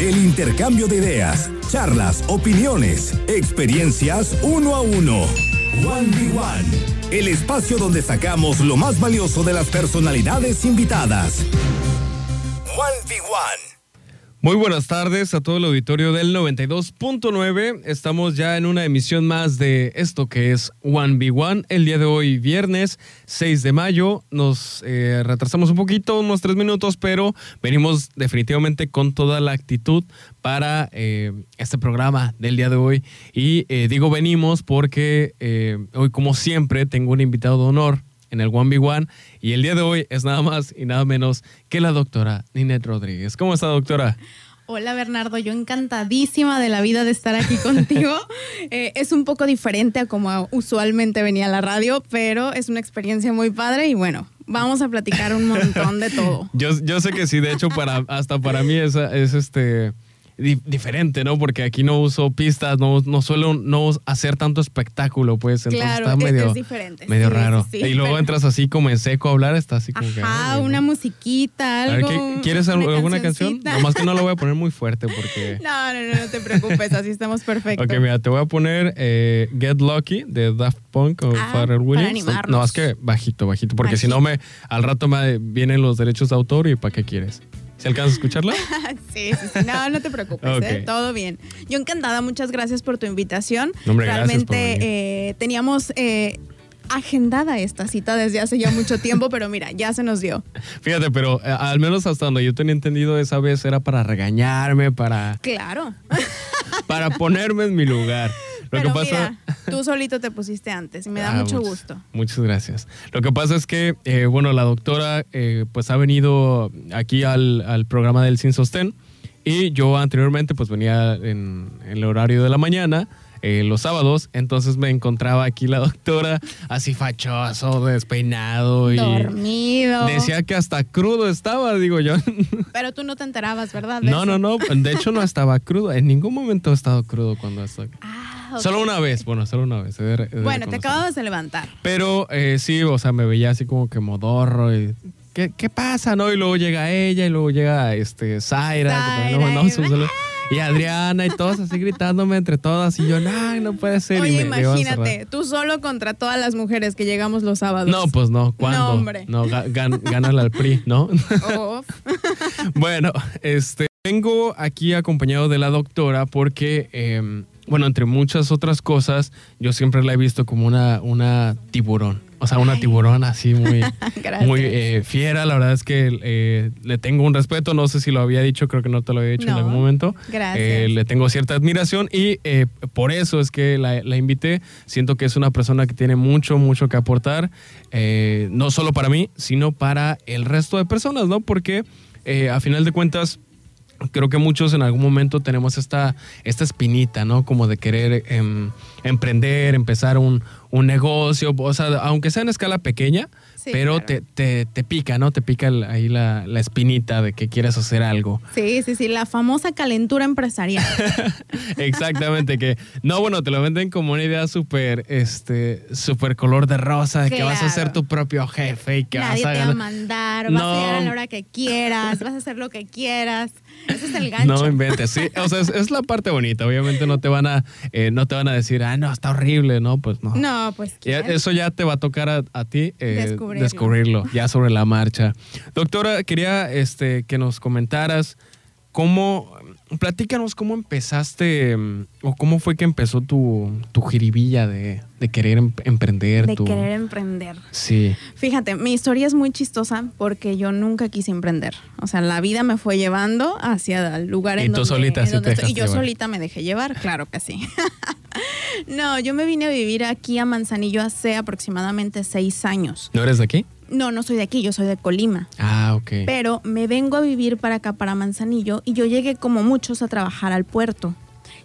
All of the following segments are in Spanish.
El intercambio de ideas, charlas, opiniones, experiencias uno a uno. One by One. El espacio donde sacamos lo más valioso de las personalidades invitadas. One by One. Muy buenas tardes a todo el auditorio del 92.9. Estamos ya en una emisión más de esto que es One b One. El día de hoy, viernes 6 de mayo, nos eh, retrasamos un poquito, unos tres minutos, pero venimos definitivamente con toda la actitud para eh, este programa del día de hoy. Y eh, digo venimos porque hoy, como siempre, tengo un invitado de honor en el One b One. Y el día de hoy es nada más y nada menos que la doctora Ninette Rodríguez. ¿Cómo está, doctora? Hola Bernardo, yo encantadísima de la vida de estar aquí contigo. Eh, es un poco diferente a como usualmente venía a la radio, pero es una experiencia muy padre y bueno, vamos a platicar un montón de todo. Yo, yo sé que sí, de hecho para, hasta para mí es, es este diferente, ¿no? Porque aquí no uso pistas, no, no suelo no hacer tanto espectáculo, pues. Entonces está medio, es diferente. Medio raro. y luego entras así como en seco a hablar, está así como que. Ah, una musiquita, algo. ¿Quieres alguna canción? Nomás que no la voy a poner muy fuerte porque. No, no, no, no te preocupes, así estamos perfectos. Ok, mira, te voy a poner eh, Get Lucky de Daft Punk o ah, Williams. no, es que bajito, bajito, porque si no me al rato me vienen los derechos de autor y ¿para qué quieres? ¿Se alcanza a escucharla? sí, sí, sí. No, no te preocupes, ¿eh? todo bien. Yo encantada, muchas gracias por tu invitación. Realmente eh, teníamos eh, agendada esta cita desde hace ya mucho tiempo, pero mira, ya se nos dio. Fíjate, pero al menos hasta donde yo tenía entendido esa vez era para regañarme, para... Claro. para ponerme en mi lugar. Lo que pasa... tú solito te pusiste antes y me da ah, mucho gusto. Muchas gracias. Lo que pasa es que, eh, bueno, la doctora eh, pues ha venido aquí al, al, programa del Sin Sostén y yo anteriormente pues venía en, en el horario de la mañana eh, los sábados. Entonces me encontraba aquí la doctora así fachoso, despeinado y... Dormido. Decía que hasta crudo estaba, digo yo. Pero tú no te enterabas, ¿verdad? no, no, no. De hecho no estaba crudo. En ningún momento he estado crudo cuando estoy... Ah, Solo una vez, bueno, solo una vez. bueno, te acabas de levantar. Pero eh, sí, o sea, me veía así como que modorro y ¿Qué, ¿qué, pasa? ¿No? Y luego llega ella y luego llega este Zaira, y Adriana y todos así gritándome entre todas y yo, no, no puede ser. Oye, imagínate, tú solo contra todas las mujeres que llegamos los sábados. No, pues no, ¿cuándo? No, hombre. No, gana al PRI, ¿no? bueno, este, vengo aquí acompañado de la doctora porque... Em, bueno, entre muchas otras cosas, yo siempre la he visto como una, una tiburón. O sea, una tiburón así muy, muy eh, fiera. La verdad es que eh, le tengo un respeto. No sé si lo había dicho, creo que no te lo había dicho en algún momento. Gracias. Eh, le tengo cierta admiración y por eso es que la, la, invité. Siento que es una persona que tiene mucho, mucho que aportar. no solo para mí, sino para el resto de personas, ¿no? Porque a final de cuentas creo que muchos en algún momento tenemos esta, esta espinita, ¿no? Como de querer em, emprender, empezar un, un, negocio, o sea, aunque sea en escala pequeña, pero te, te, te, pica, ¿no? Te pica ahí la, la, espinita de que quieres hacer algo. Sí, sí, sí, la famosa calentura empresarial. Exactamente, que no, bueno, te lo venden como una idea súper, este, súper color de rosa, de que vas a ser tu propio jefe y que Nadie vas a... te va a mandar, vas a llegar a la hora que quieras, vas a hacer lo que quieras. Ese es el gancho. No inventes, sí, o sea, es, la parte bonita, obviamente no te van a, eh, no te van a decir, ah, no, está horrible, no, pues no. No, pues. eso ya te va a tocar a, a ti. Eh, descubrirlo. ya sobre la marcha. Doctora, quería este, que nos comentaras cómo, platícanos cómo empezaste mm, o cómo fue que empezó tu, tu jiribilla de, querer em, emprender. De querer emprender. Sí. Fíjate, mi historia es muy chistosa porque yo nunca quise emprender. O sea, la vida me fue llevando hacia el lugar en tú solita Y yo solita me dejé llevar, claro que sí. no, yo me vine a vivir aquí a Manzanillo hace aproximadamente seis años. ¿No eres de aquí? No, no soy de aquí, yo soy de Colima. Ah, ok. Pero me vengo a vivir para acá, para Manzanillo, y yo llegué como muchos a trabajar al puerto.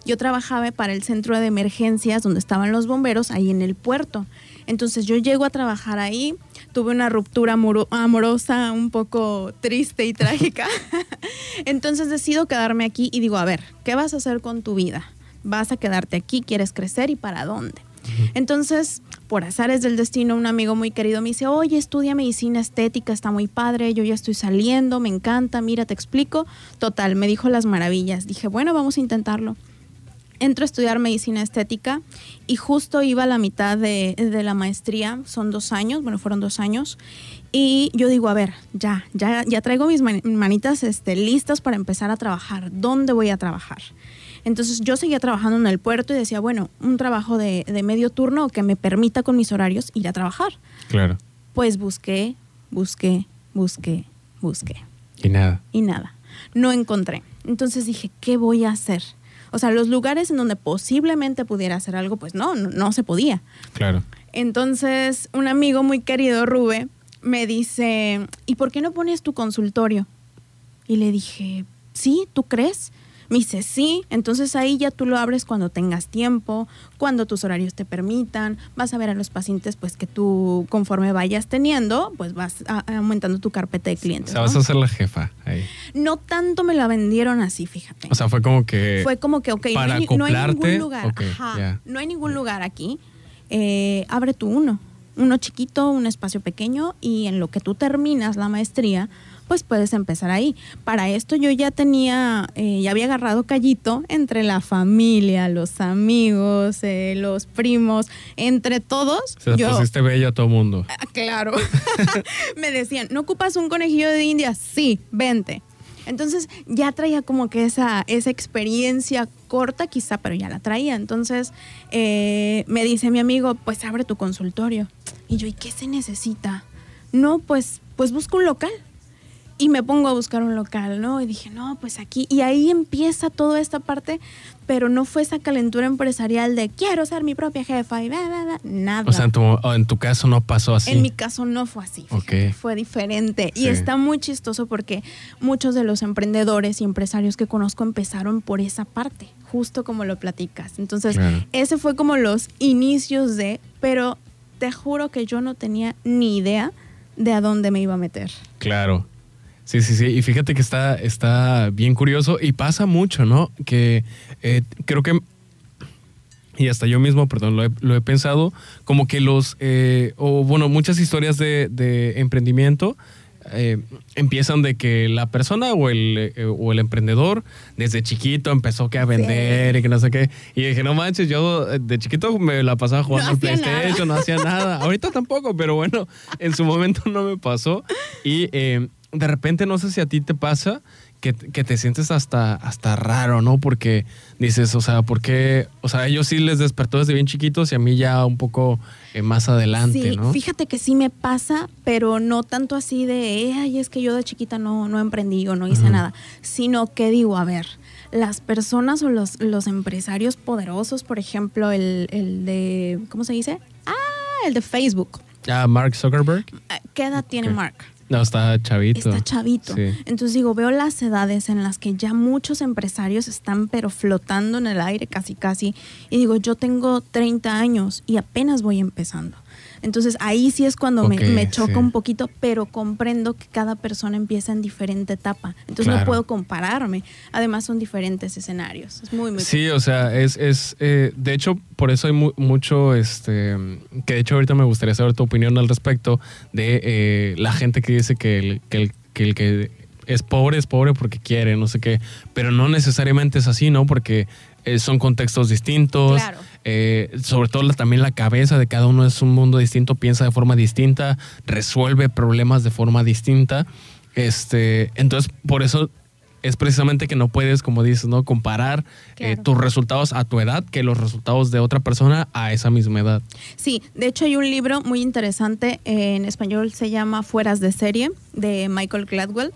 Yo trabajaba para el centro de emergencias donde estaban los bomberos, ahí en el puerto. Entonces yo llego a trabajar ahí, tuve una ruptura amorosa un poco triste y trágica. Entonces decido quedarme aquí y digo, a ver, ¿qué vas a hacer con tu vida? ¿Vas a quedarte aquí? ¿Quieres crecer y para dónde? Entonces por azares del destino, un amigo muy querido me dice, oye, estudia medicina estética, está muy padre, yo ya estoy saliendo, me encanta, mira, te explico. Total, me dijo las maravillas. Dije, bueno, vamos a intentarlo. Entro a estudiar medicina estética y justo iba a la mitad de, de la maestría, son dos años, bueno, fueron dos años, y yo digo, a ver, ya, ya, ya traigo mis manitas este, listas para empezar a trabajar. ¿Dónde voy a trabajar? Entonces yo seguía trabajando en el puerto y decía, bueno, un trabajo de, de medio turno que me permita con mis horarios ir a trabajar. Claro. Pues busqué, busqué, busqué, busqué. Y nada. Y nada. No encontré. Entonces dije, ¿qué voy a hacer? O sea, los lugares en donde posiblemente pudiera hacer algo, pues no, no, no se podía. Claro. Entonces, un amigo muy querido, Rube, me dice, ¿y por qué no pones tu consultorio? Y le dije, sí, ¿tú crees? Me dice, sí, entonces ahí ya tú lo abres cuando tengas tiempo, cuando tus horarios te permitan, vas a ver a los pacientes pues que tú conforme vayas teniendo, pues vas aumentando tu carpeta de clientes. O sea, vas a ser la jefa ahí. No tanto me la vendieron así, fíjate. O sea, fue como que... Fue como que, ok, para no, hay, no hay ningún lugar. Ajá. No hay ningún lugar aquí. Eh, abre tú uno. Uno chiquito, un espacio pequeño y en lo que tú terminas la maestría, pues puedes empezar ahí. Para esto yo ya tenía, eh, ya había agarrado callito entre la familia, los amigos, eh, los primos, entre todos. Se yo, pusiste bella a todo mundo. Ah, Claro. me decían, ¿no ocupas un conejillo de India? Sí, vente. Entonces ya traía como que esa, esa experiencia corta quizá, pero ya la traía. Entonces eh, me dice mi amigo, pues abre tu consultorio. Y yo, ¿y qué se necesita? No, pues, pues busca un local. Y me pongo a buscar un local, ¿no? Y dije, no, pues aquí. Y ahí empieza toda esta parte, pero no fue esa calentura empresarial de quiero ser mi propia jefa y bla, bla, bla. Nada. O sea, en tu, en tu caso no pasó así. En mi caso no fue así, fíjate, fue diferente. Sí. Y está muy chistoso porque muchos de los emprendedores y empresarios que conozco empezaron por esa parte, justo como lo platicas. Entonces, Claro. ese fue como los inicios de, pero te juro que yo no tenía ni idea de a dónde me iba a meter. Claro. Sí, sí, sí. Y fíjate que está, está bien curioso y pasa mucho, ¿no? Que eh, creo que, y hasta yo mismo, perdón, lo he, lo he pensado, como que los, eh, o bueno, muchas historias de, de emprendimiento eh, empiezan de que la persona o el, eh, o el emprendedor desde chiquito empezó que a vender y que no sé qué. Y dije, no manches, yo de chiquito me la pasaba jugando al nada. PlayStation, no hacía nada. Ahorita tampoco, pero bueno, en su momento no me pasó. Y eh, de repente, no sé si a ti te pasa que, que te sientes hasta, hasta raro, ¿no? Porque dices, o sea, ¿por qué? O sea, ellos sí les despertó desde bien chiquitos y a mí ya un poco eh, más adelante, sí, ¿no? fíjate que sí me pasa, pero no tanto así de, "Eh, ay, es que yo de chiquita no, no emprendí o no hice nada, sino que digo, a ver, las personas o los, los empresarios poderosos, por ejemplo, el, el de, ¿cómo se dice? Ah, el de Facebook. Ah, Mark Zuckerberg. ¿Qué edad tiene. Mark? No, está chavito. Está chavito. Sí. Entonces digo, veo las edades en las que ya muchos empresarios están pero flotando en el aire casi casi. Y digo, yo tengo 30 años y apenas voy empezando. Entonces ahí sí es cuando me- me, choca sí. un poquito, pero comprendo que cada persona empieza en diferente etapa. Entonces Claro. no puedo compararme. Además son diferentes escenarios. Es muy, muy Sí, o sea, es, es eh, de hecho, por eso hay mu- mucho, este, que de hecho ahorita me gustaría saber tu opinión al respecto de eh, la gente que dice que el que, el, que el que es pobre es pobre porque quiere, no sé qué, pero no necesariamente es así, ¿no? Porque eh, son contextos distintos, Claro. eh, sobre todo la- también la cabeza de cada uno es un mundo distinto, piensa de forma distinta, resuelve problemas de forma distinta, este, entonces por eso es precisamente que no puedes, como dices, ¿no? Comparar eh, tus resultados a tu edad que los resultados de otra persona a esa misma edad. Sí, de hecho hay un libro muy interesante, en español se llama Fueras de serie, de Michael Gladwell.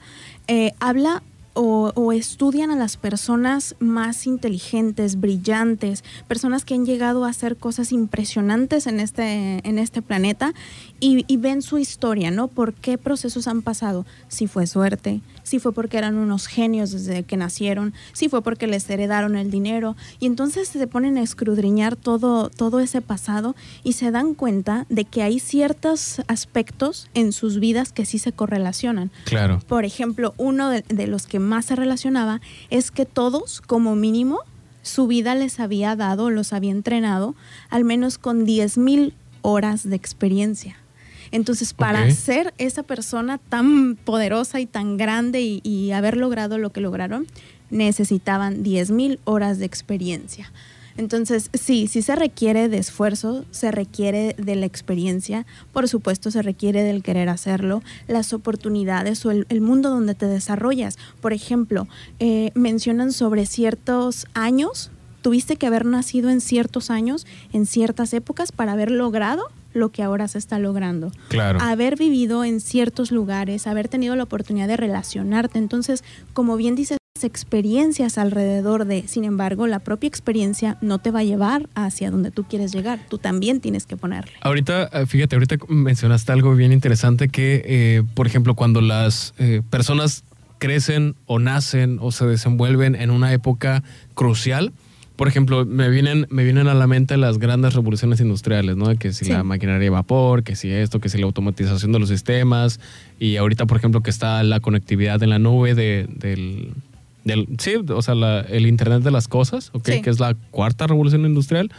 Eh, habla o, estudian a las personas más inteligentes, brillantes, personas que han llegado a hacer cosas impresionantes en este, en este planeta y, y ven su historia, ¿no? ¿Por qué procesos han pasado? Si fue suerte, si fue porque eran unos genios desde que nacieron, si fue porque les heredaron el dinero. Y entonces se ponen a escudriñar todo, todo ese pasado y se dan cuenta de que hay ciertos aspectos en sus vidas que sí se correlacionan. Claro. Por ejemplo, uno de, de los que más se relacionaba es que todos, como mínimo, su vida les había dado, los había entrenado, al menos con 10 mil horas de experiencia. Entonces, para ser esa persona tan poderosa y tan grande y, y haber logrado lo que lograron, necesitaban 10.000 horas de experiencia. Entonces, sí, sí se requiere de esfuerzo, se requiere de la experiencia, por supuesto se requiere del querer hacerlo, las oportunidades o el, mundo donde te desarrollas. Por ejemplo, eh, mencionan sobre ciertos años, tuviste que haber nacido en ciertos años, en ciertas épocas, para haber logrado lo que ahora se está logrando. Claro. Haber vivido en ciertos lugares, haber tenido la oportunidad de relacionarte. Entonces, como bien dices, experiencias alrededor de, sin embargo, la propia experiencia no te va a llevar hacia donde tú quieres llegar, tú también tienes que ponerle. Ahorita, eh, fíjate, ahorita mencionaste algo bien interesante que, eh, por ejemplo, cuando las eh, personas crecen o nacen o se desenvuelven en una época crucial, por ejemplo, me vienen, me vienen a la mente las grandes revoluciones industriales, ¿no? Que si la maquinaria de vapor, que si esto, que si la automatización de los sistemas, y ahorita, por ejemplo, que está la conectividad en la nube del, sí, o sea, el Internet de las Cosas, okay, que es la cuarta revolución industrial,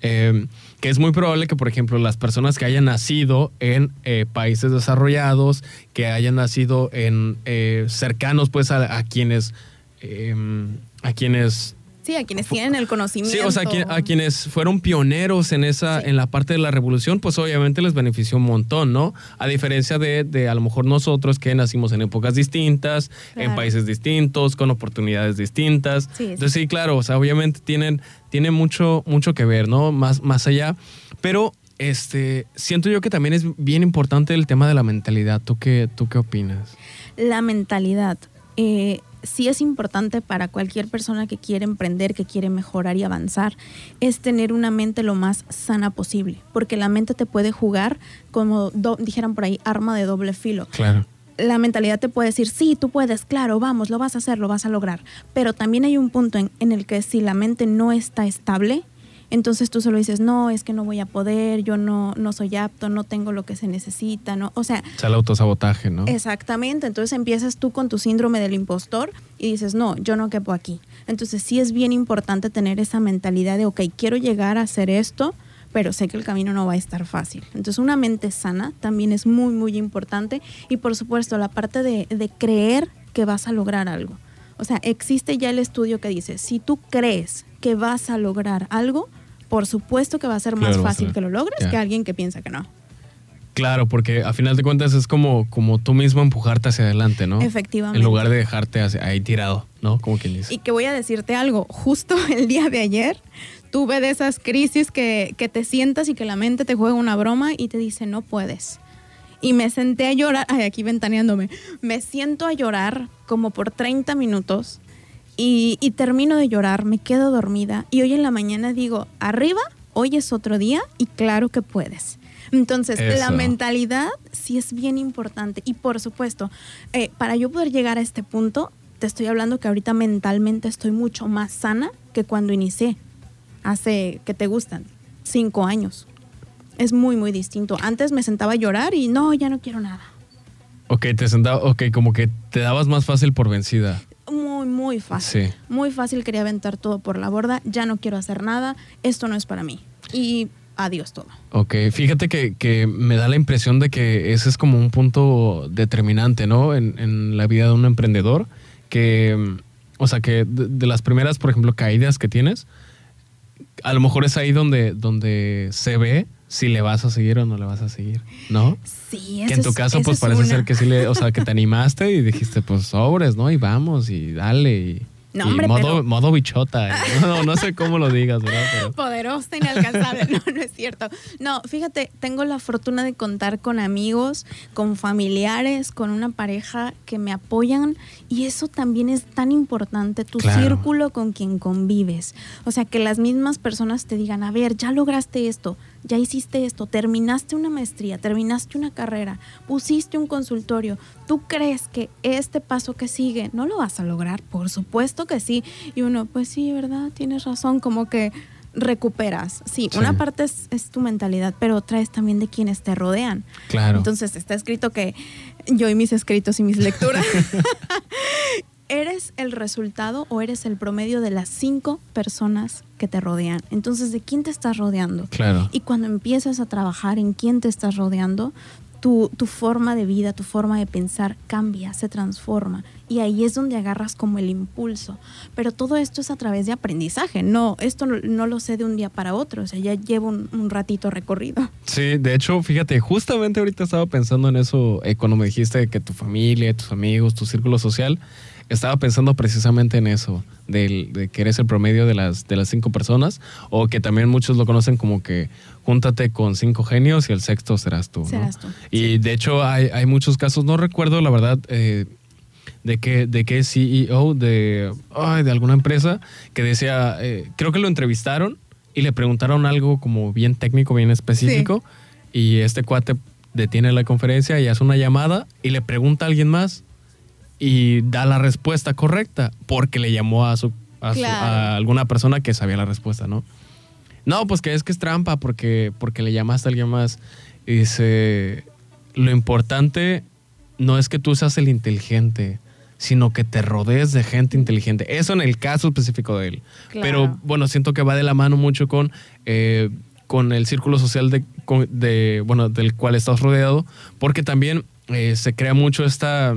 em, que es muy probable que, por ejemplo, las personas que hayan nacido en eh, países desarrollados, que hayan nacido en eh, cercanos, pues, a, quienes, em, a quienes Sí, a quienes tienen el conocimiento. Sí, o sea, a, quienes fueron pioneros en esa, en la parte de la revolución, pues obviamente les benefició un montón, ¿no? A diferencia de, de a lo mejor nosotros que nacimos en épocas distintas, en países distintos, con oportunidades distintas. Entonces sí, claro, o sea, obviamente tienen, tienen mucho, mucho que ver, ¿no? Más, más allá. Pero este, siento yo que también es bien importante el tema de la mentalidad. ¿Tú qué, tú qué opinas? La mentalidad. Eh, sí es importante para cualquier persona que quiere emprender, que quiere mejorar y avanzar, es tener una mente lo más sana posible, porque la mente te puede jugar como dijeran por ahí, arma de doble filo. Claro. La mentalidad te puede decir, sí, tú puedes, claro, vamos, lo vas a hacer, lo vas a lograr. Pero también hay un punto en, en el que si la mente no está estable, entonces tú solo dices, no, es que no voy a poder, yo no, no soy apto, no tengo lo que se necesita, ¿no? O sea... Es el autosabotaje, ¿no? Exactamente, entonces empiezas tú con tu síndrome del impostor y dices, no, yo no quepo aquí. Entonces sí es bien importante tener esa mentalidad de, ok, quiero llegar a hacer esto, pero sé que el camino no va a estar fácil. Entonces una mente sana también es muy, muy importante y por supuesto la parte de, de creer que vas a lograr algo. O sea, existe ya el estudio que dice, si tú crees que vas a lograr algo, por supuesto que va a ser más fácil que lo logres que alguien que piensa que no. Claro, porque a final de cuentas es como, como tú mismo empujarte hacia adelante, ¿no? Efectivamente. En lugar de dejarte ahí tirado, ¿no? Como quien dice. Y que voy a decirte algo, justo el día de ayer tuve de esas crisis que, que te sientas y que la mente te juega una broma y te dice no puedes. Y me senté a llorar, ay, aquí ventaneándome, me siento a llorar como por 30 minutos y, termino de llorar, me quedo dormida y hoy en la mañana digo, arriba, hoy es otro día y claro que puedes. Entonces, la mentalidad sí es bien importante. Y por supuesto, eh, para yo poder llegar a este punto, te estoy hablando que ahorita mentalmente estoy mucho más sana que cuando inicié, hace, que te gustan? Cinco años. Es muy, muy distinto. Antes me sentaba a llorar y no, ya no quiero nada. Ok, te sentaba, ok, como que te dabas más fácil por vencida muy, fácil. Muy fácil, quería aventar todo por la borda, ya no quiero hacer nada, esto no es para mí. Y adiós todo. Ok, fíjate que, me da la impresión de que ese es como un punto determinante, ¿no? En, la vida de un emprendedor, que, o sea, que de, las primeras, por ejemplo, caídas que tienes, a lo mejor es ahí donde, donde se ve si le vas a seguir o no le vas a seguir, ¿no? Sí, Que en tu caso, pues parece ser que sí le, o sea, que te animaste y dijiste, pues sobres, ¿no? Y vamos, y dale, y no, hombre, modo, modo bichota. ¿eh? No, no, sé cómo lo digas, ¿verdad? Poderosa, inalcanzable. No, no es cierto. No, fíjate, tengo la fortuna de contar con amigos, con familiares, con una pareja que me apoyan y eso también es tan importante, tu círculo con quien convives. O sea, que las mismas personas te digan, a ver, ya lograste esto, ya hiciste esto, terminaste una maestría, terminaste una carrera, pusiste un consultorio, ¿tú crees que este paso que sigue no lo vas a lograr? Por supuesto que sí. Y uno, pues sí, ¿verdad? Tienes razón, como que recuperas. Sí, una parte es, tu mentalidad, pero otra es también de quienes te rodean. Claro. Entonces está escrito que yo y mis escritos y mis lecturas eres el resultado o eres el promedio de las cinco personas que te rodean. Entonces, ¿de quién te estás rodeando? Claro. Y cuando empiezas a trabajar en quién te estás rodeando, tu, tu, forma de vida, tu forma de pensar cambia, se transforma. Y ahí es donde agarras como el impulso. Pero todo esto es a través de aprendizaje. No, esto no, no lo sé de un día para otro. O sea, ya llevo un, un, ratito recorrido. Sí, de hecho, fíjate, justamente ahorita estaba pensando en eso eh, cuando me dijiste que tu familia, tus amigos, tu círculo social estaba pensando precisamente en eso, de, de, que eres el promedio de las, de las cinco personas, o que también muchos lo conocen como que júntate con cinco genios y el sexto serás tú. Serás ¿no? tú. Y sí. de hecho hay, hay, muchos casos, no recuerdo la verdad eh, de qué de qué CEO de, de alguna empresa que decía, eh, creo que lo entrevistaron y le preguntaron algo como bien técnico, bien específico, sí. y este cuate detiene la conferencia y hace una llamada y le pregunta a alguien más y da la respuesta correcta porque le llamó a su a, claro. su, a, alguna persona que sabía la respuesta, ¿no? No, pues que es que es trampa porque, porque le llamaste a alguien más. Y dice, lo importante no es que tú seas el inteligente, sino que te rodees de gente inteligente. Eso en el caso específico de él. Claro. Pero bueno, siento que va de la mano mucho con, eh, con el círculo social de, de, bueno, del cual estás rodeado, porque también eh, se crea mucho esta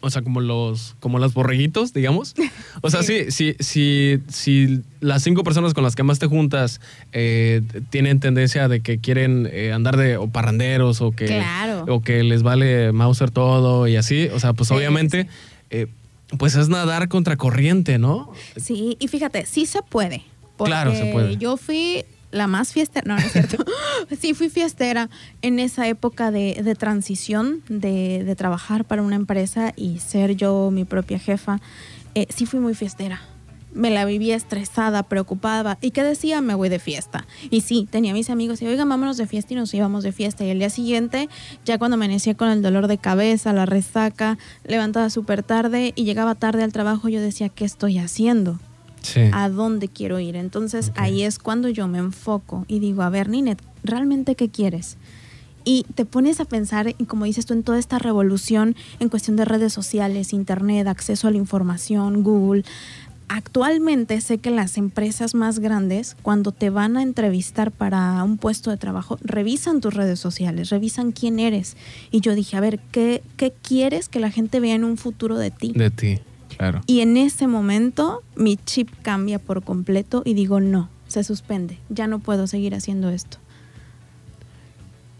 o sea, como los, como los borreguitos, digamos. O sea, sí, sí, sí, sí, las cinco personas con las que más te juntas eh, tienen tendencia de que quieren eh, andar de o parranderos o que, claro. o que les vale Mauser todo y así. O sea, pues sí, obviamente, sí. Eh, pues es nadar contra corriente, ¿no? Sí, y fíjate, sí se puede. Claro, se puede. Yo fui la más fiestera, no, no es cierto. sí, fui fiestera en esa época de, de transición, de, de, trabajar para una empresa y ser yo mi propia jefa. Eh, sí fui muy fiestera. Me la vivía estresada, preocupada. ¿Y qué decía? Me voy de fiesta. Y sí, tenía mis amigos y, oigan, vámonos de fiesta y nos íbamos de fiesta. Y el día siguiente, ya cuando amanecía con el dolor de cabeza, la resaca, levantada súper tarde y llegaba tarde al trabajo, yo decía, ¿qué estoy haciendo? Sí. a dónde quiero ir. Entonces okay. ahí es cuando yo me enfoco y digo, a ver, Ninet, ¿realmente qué quieres? Y te pones a pensar, como dices tú, en toda esta revolución en cuestión de redes sociales, internet, acceso a la información, Google. Actualmente sé que las empresas más grandes, cuando te van a entrevistar para un puesto de trabajo, revisan tus redes sociales, revisan quién eres. Y yo dije, a ver, ¿qué, qué quieres que la gente vea en un futuro de ti? De ti. Claro. Y en ese momento mi chip cambia por completo y digo, no, se suspende, ya no puedo seguir haciendo esto.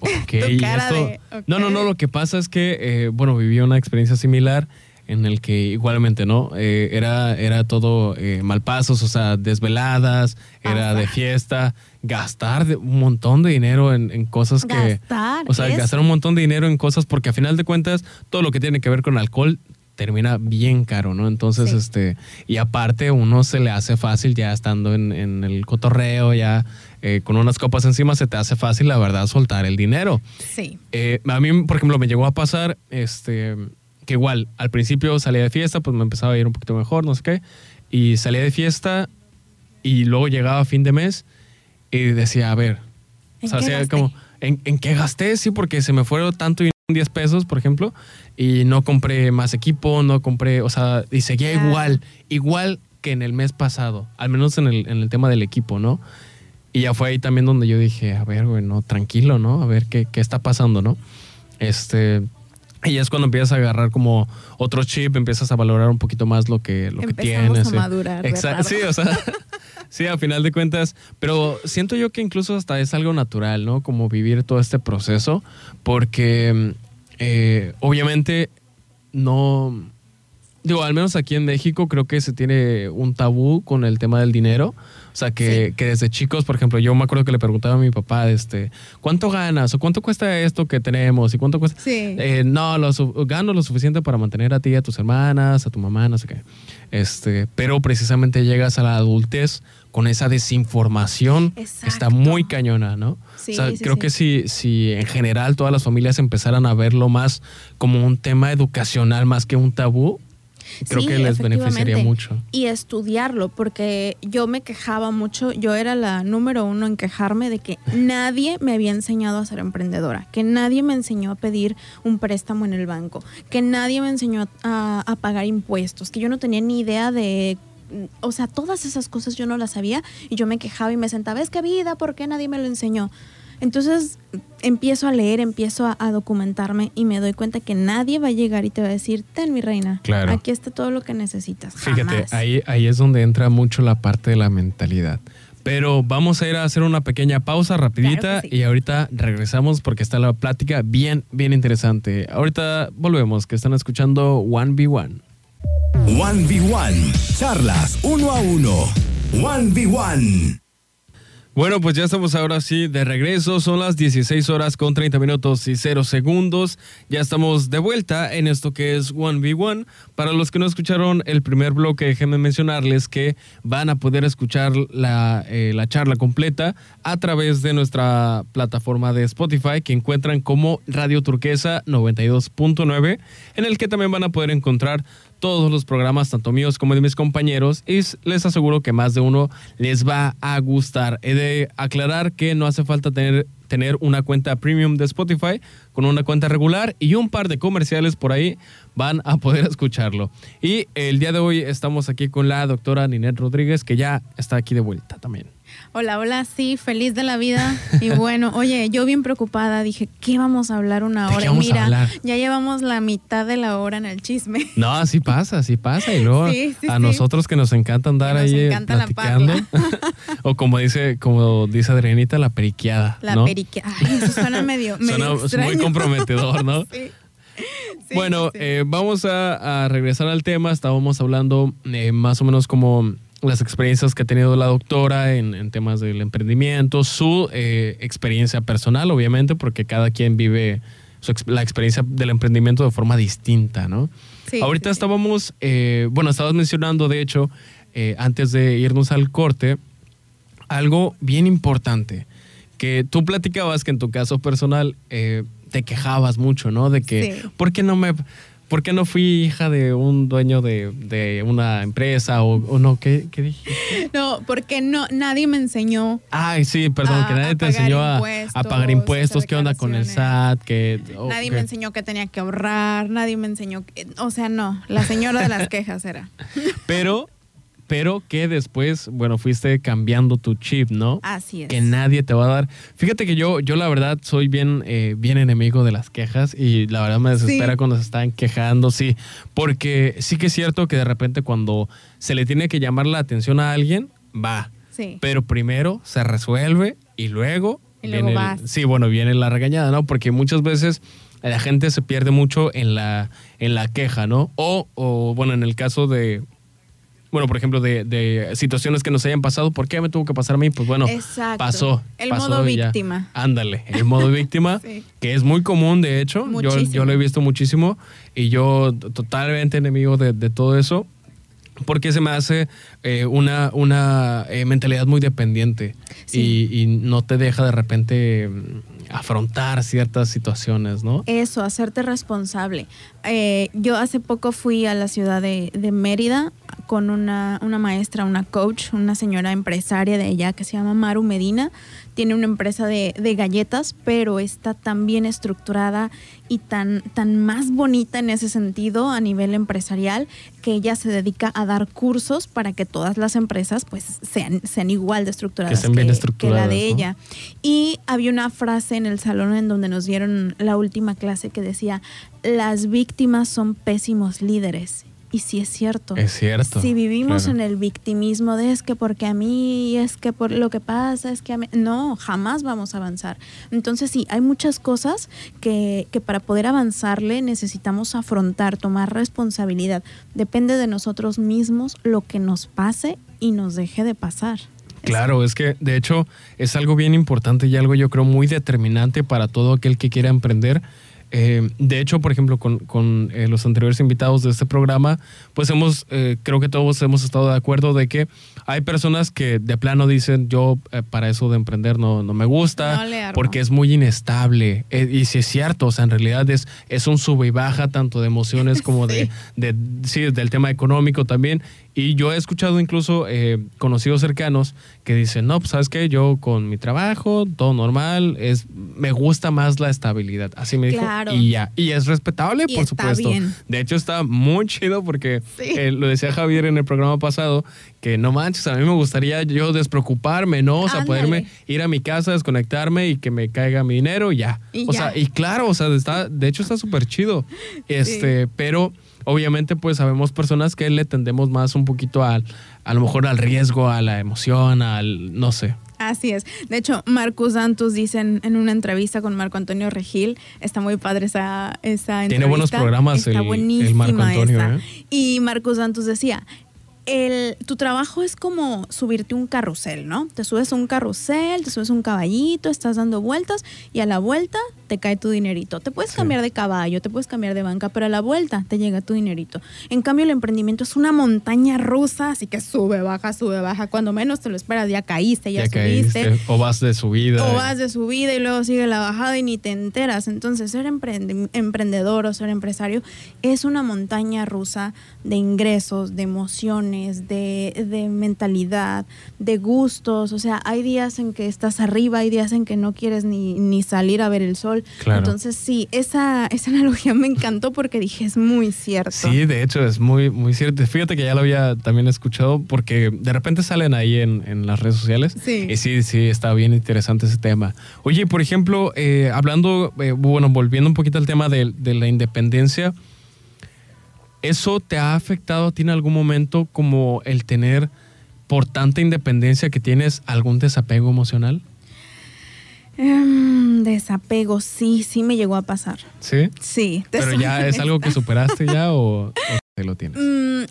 Ok, esto, de, okay. No, no, no, lo que pasa es que, eh, bueno, viví una experiencia similar en el que igualmente, ¿no? Eh, era, era todo eh, malpasos, o sea, desveladas, era de fiesta, gastar de, un montón de dinero en, en cosas que... Gastar. O sea, eso. gastar un montón de dinero en cosas porque a final de cuentas todo lo que tiene que ver con alcohol termina bien caro, ¿no? Entonces, Sí. este, y aparte uno se le hace fácil ya estando en, en el cotorreo, ya eh, con unas copas encima, se te hace fácil, la verdad, soltar el dinero. Sí. Eh, a mí, por ejemplo, me llegó a pasar, este, que igual, al principio salía de fiesta, pues me empezaba a ir un poquito mejor, no sé qué, y salía de fiesta y luego llegaba a fin de mes y decía, a ver, o ¿En sea, qué gasté? como, ¿en, ¿en qué gasté? Sí, porque se me fueron tanto y 10 pesos, por ejemplo, y no compré más equipo, no compré, o sea, y seguía igual, igual que en el mes pasado, al menos en el, en el tema del equipo, ¿no? Y ya fue ahí también donde yo dije, a ver, güey, no, tranquilo, ¿no? A ver qué, qué está pasando, ¿no? Este, y es cuando empiezas a agarrar como otro chip, empiezas a valorar un poquito más lo que, lo que tienes. a sí. madurar, Exacto, sí, o sea, sí, a final de cuentas, pero siento yo que incluso hasta es algo natural, ¿no? Como vivir todo este proceso, porque eh, obviamente no, digo, al menos aquí en México creo que se tiene un tabú con el tema del dinero. O sea, que, Sí. que desde chicos, por ejemplo, yo me acuerdo que le preguntaba a mi papá, este, ¿cuánto ganas? ¿O cuánto cuesta esto que tenemos? ¿Y cuánto cuesta? Sí. Eh, no, lo gano lo suficiente para mantener a ti, a tus hermanas, a tu mamá, no sé qué. Este, pero precisamente llegas a la adultez con esa desinformación que está muy cañona, ¿no? Sí, o sea, sí, creo sí. que si, si en general todas las familias empezaran a verlo más como un tema educacional más que un tabú, Creo Sí, que les beneficiaría mucho. Y estudiarlo, porque yo me quejaba mucho, yo era la número uno en quejarme de que nadie me había enseñado a ser emprendedora, que nadie me enseñó a pedir un préstamo en el banco, que nadie me enseñó a, a pagar impuestos, que yo no tenía ni idea de... O sea, todas esas cosas yo no las sabía y yo me quejaba y me sentaba, es que vida, ¿por qué nadie me lo enseñó? Entonces empiezo a leer, empiezo a, a documentarme y me doy cuenta que nadie va a llegar y te va a decir, ten mi reina, Claro. aquí está todo lo que necesitas. Fíjate, Jamás. ahí, ahí es donde entra mucho la parte de la mentalidad. Pero vamos a ir a hacer una pequeña pausa rapidita Claro que sí. y ahorita regresamos porque está la plática bien, bien interesante. Ahorita volvemos, que están escuchando 1v1. 1v1. Charlas uno a uno. 1v1. Bueno, pues ya estamos ahora sí de regreso. Son las 16 horas con 30 minutos y 0 segundos. Ya estamos de vuelta en esto que es 1v1. Para los que no escucharon el primer bloque, déjenme mencionarles que van a poder escuchar la, eh, la charla completa a través de nuestra plataforma de Spotify que encuentran como Radio Turquesa 92.9, en el que también van a poder encontrar todos los programas, tanto míos como de mis compañeros, y les aseguro que más de uno les va a gustar. He de aclarar que no hace falta tener, tener una cuenta premium de Spotify, con una cuenta regular y un par de comerciales por ahí van a poder escucharlo. Y el día de hoy estamos aquí con la doctora Ninette Rodríguez, que ya está aquí de vuelta también. Hola, hola, sí, feliz de la vida. Y bueno, oye, yo bien preocupada, dije, ¿qué vamos a hablar una ¿De hora? Y mira, ya llevamos la mitad de la hora en el chisme. No, así pasa, así pasa. Y luego Sí, sí, a sí. nosotros que nos encanta andar nos ahí eh, la platicando. o como dice, como dice Adrianita, la periqueada. La ¿no? perique. Ay, eso suena medio, medio Suena muy comprometedor, ¿no? Sí. Sí, bueno, sí. eh, vamos a, a regresar al tema. Estábamos hablando eh, más o menos como las experiencias que ha tenido la doctora en, en temas del emprendimiento, su eh, experiencia personal, obviamente, porque cada quien vive su la experiencia del emprendimiento de forma distinta, ¿no? Sí, Ahorita sí, sí. estábamos, eh, bueno, estabas mencionando, de hecho, eh, antes de irnos al corte, algo bien importante, que tú platicabas que en tu caso personal eh, te quejabas mucho, ¿no? De que, Sí. ¿por qué no me... ¿Por qué no fui hija de un dueño de, de una empresa o, o no? ¿Qué, qué dije? No, porque no, nadie me enseñó. Ay, sí, perdón, A- que nadie te enseñó a, pagar impuestos, qué onda con el. SAT, que... oh, Nadie me enseñó que tenía que ahorrar, nadie me enseñó, que- o sea, no, la señora de las quejas era. Pero, pero que después, bueno, fuiste cambiando tu chip, ¿no? Así es. que nadie te va a dar. Fíjate que yo, yo la verdad soy bien, eh, bien enemigo de las quejas y la verdad me desespera Sí. cuando se están quejando, sí, porque sí que es cierto que de repente cuando se le tiene que llamar la atención a alguien, va, Sí. pero primero se resuelve y luego, Y luego viene el- vas. sí, bueno, viene la regañada, ¿no? Porque muchas veces la gente se pierde mucho en la, en la queja, ¿no? O, o, bueno, en el caso de, bueno, por ejemplo, de, de situaciones que nos hayan pasado, ¿por qué me tuvo que pasar a mí? Pues bueno, Exacto. pasó. El pasó modo víctima. Ándale, el modo víctima, Sí. que es muy común, de hecho. Yo, lo he visto muchísimo y yo totalmente enemigo de, de todo eso. Porque se me hace eh, una, una eh, mentalidad muy dependiente Sí. y, y no te deja de repente afrontar ciertas situaciones, ¿no? Eso, hacerte responsable. Eh, yo hace poco fui a la ciudad de, de Mérida con una, una maestra, una coach, una señora empresaria de allá que se llama Maru Medina. Tiene una empresa de, de galletas, pero está tan bien estructurada y tan, tan más bonita en ese sentido a nivel empresarial que ella se dedica a dar cursos para que todas las empresas pues sean, sean igual de estructuradas bien que la de ¿no? ella. Y había una frase en el salón en donde nos dieron la última clase que decía, las víctimas son pésimos líderes. Y sí es cierto. Es cierto, Si vivimos claro. en el victimismo de es que porque a mí, es que por lo que pasa, es que a mí... No, jamás vamos a avanzar. Entonces sí, hay muchas cosas que, que para poder avanzarle necesitamos afrontar, tomar responsabilidad. Depende de nosotros mismos lo que nos pase y nos deje de pasar. Claro, es que de hecho es algo bien importante y algo yo creo muy determinante para todo aquel que quiera emprender. Eh, de hecho, por ejemplo, con, con eh, los anteriores invitados de este programa, pues hemos, eh, creo que todos hemos estado de acuerdo de que hay personas que de plano dicen, yo eh, para eso de emprender no, no me gusta, No porque es muy inestable. Eh, y si es cierto, o sea, en realidad es, es un sube y baja tanto de emociones como de, de, sí, del tema económico también. Y yo he escuchado incluso eh, conocidos cercanos que dicen, no, pues sabes qué, yo con mi trabajo, todo normal, es, me gusta más la estabilidad. Así me dijo. Claro. Y ya. Y es respetable, por está supuesto. bien. De hecho, está muy chido porque Sí. eh, lo decía Javier en el programa pasado, que no manches, a mí me gustaría yo despreocuparme, ¿no? O sea, Ándale. poderme ir a mi casa, desconectarme y que me caiga mi dinero ya. Y o ya. sea, y claro, o sea, está, de hecho está súper chido. Este, pero obviamente pues sabemos personas que le tendemos más un poquito al, a lo mejor al riesgo, a la emoción, al, no sé. Así es. De hecho, Marcus Santos dice en, en una entrevista con Marco Antonio Regil, está muy padre esa, esa entrevista. Tiene buenos programas está el- Marco Antonio. ¿eh? Y Marcus Santos decía, el, tu trabajo es como subirte un carrusel, ¿no? Te subes a un carrusel, te subes a un caballito, estás dando vueltas y a la vuelta te cae tu dinerito. Te puedes Sí. cambiar de caballo, te puedes cambiar de banca, pero a la vuelta te llega tu dinerito. En cambio, el emprendimiento es una montaña rusa, así que sube, baja, sube, baja. Cuando menos te lo esperas, ya caíste, ya, subiste. caíste, o vas de subida. O vas de subida y luego sigue la bajada y ni te enteras. Entonces, ser emprende- emprendedor o ser empresario es una montaña rusa de ingresos, de emociones, de, de mentalidad, de gustos. O sea, hay días en que estás arriba, hay días en que no quieres ni, ni salir a ver el sol. Claro. Entonces, sí, esa, esa analogía me encantó porque dije, es muy cierto. Sí, de hecho es muy, muy cierto. Fíjate que ya lo había también escuchado porque de repente salen ahí en, en las redes sociales. Sí. Y sí, sí, está bien interesante ese tema. Oye, por ejemplo, eh, hablando, eh, bueno, volviendo un poquito al tema de, de la independencia, ¿eso te ha afectado a ti en algún momento como el tener, por tanta independencia que tienes, algún desapego emocional? Em, desapego, sí, sí me llegó a pasar. Sí. Sí. Pero ya es algo que superaste ya o, o te lo tienes. Mm,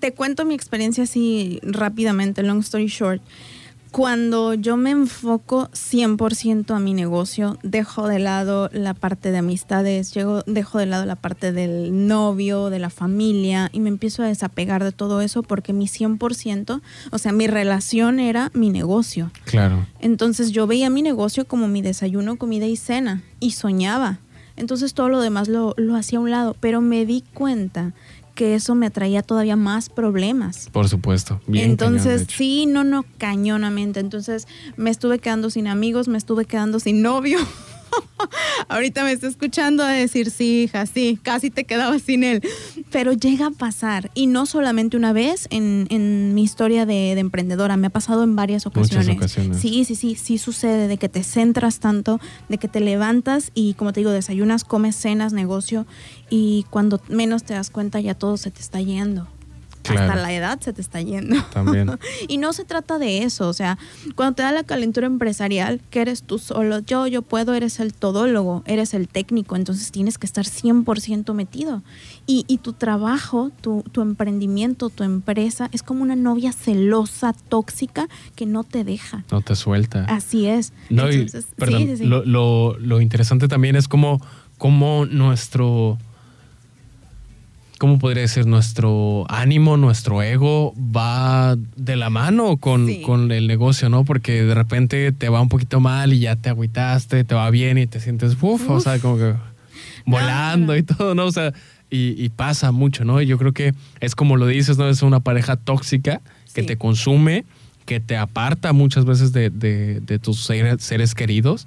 te cuento mi experiencia así rápidamente, long story short. Cuando yo me enfoco 100% a mi negocio, dejo de lado la parte de amistades, llego, dejo de lado la parte del novio, de la familia y me empiezo a desapegar de todo eso porque mi 100%, o sea, mi relación era mi negocio. Claro. Entonces yo veía mi negocio como mi desayuno, comida y cena y soñaba. Entonces todo lo demás lo, lo hacía a un lado, pero me di cuenta que eso me traía todavía más problemas. Por supuesto. Bien Entonces, cañón, sí, no, no, cañonamente. Entonces, me estuve quedando sin amigos, me estuve quedando sin novio. Ahorita me está escuchando a decir, sí, hija, sí, casi te quedabas sin él. Pero llega a pasar, y no solamente una vez en, en mi historia de, de emprendedora, me ha pasado en varias Muchas ocasiones. Sí, sí, sí, sí sucede, de que te centras tanto, de que te levantas y, como te digo, desayunas, comes, cenas, negocio, y cuando menos te das cuenta ya todo se te está yendo. Claro. Hasta la edad se te está yendo. También. Y no se trata de eso, o sea, cuando te da la calentura empresarial, que eres tú solo, yo, yo puedo, eres el todólogo, eres el técnico, entonces tienes que estar 100% metido. Y, y tu trabajo, tu, tu emprendimiento, tu empresa, es como una novia celosa, tóxica, que no te deja. No te suelta. Así es. No, y, Entonces, sí, perdón, sí, sí. Lo, lo- lo interesante también es como, como nuestro, ¿cómo podría decir? Nuestro ánimo, nuestro ego va de la mano con, Sí. con el negocio, ¿no? Porque de repente te va un poquito mal y ya te agüitaste, te va bien y te sientes, uf, o sea, como que volando no. y todo, ¿no? O sea, y, y pasa mucho, ¿no? Y yo creo que es como lo dices, ¿no? Es una pareja tóxica que Sí. te consume, que te aparta muchas veces de, de- de tus seres, seres queridos.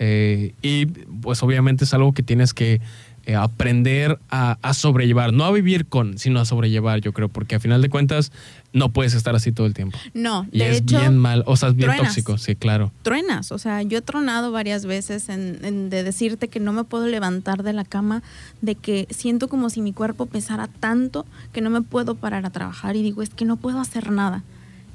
Eh, y pues obviamente es algo que tienes que eh, aprender a, a sobrellevar, no a vivir con, sino a sobrellevar, yo creo, porque a final de cuentas no puedes estar así todo el tiempo. No, Y de es hecho, bien mal, o sea, es bien truenas. tóxico, sí, claro. truenas. O sea, yo he tronado varias veces en, en de decirte que no me puedo levantar de la cama, de que siento como si mi cuerpo pesara tanto que no me puedo parar a trabajar y digo, es que no puedo hacer nada.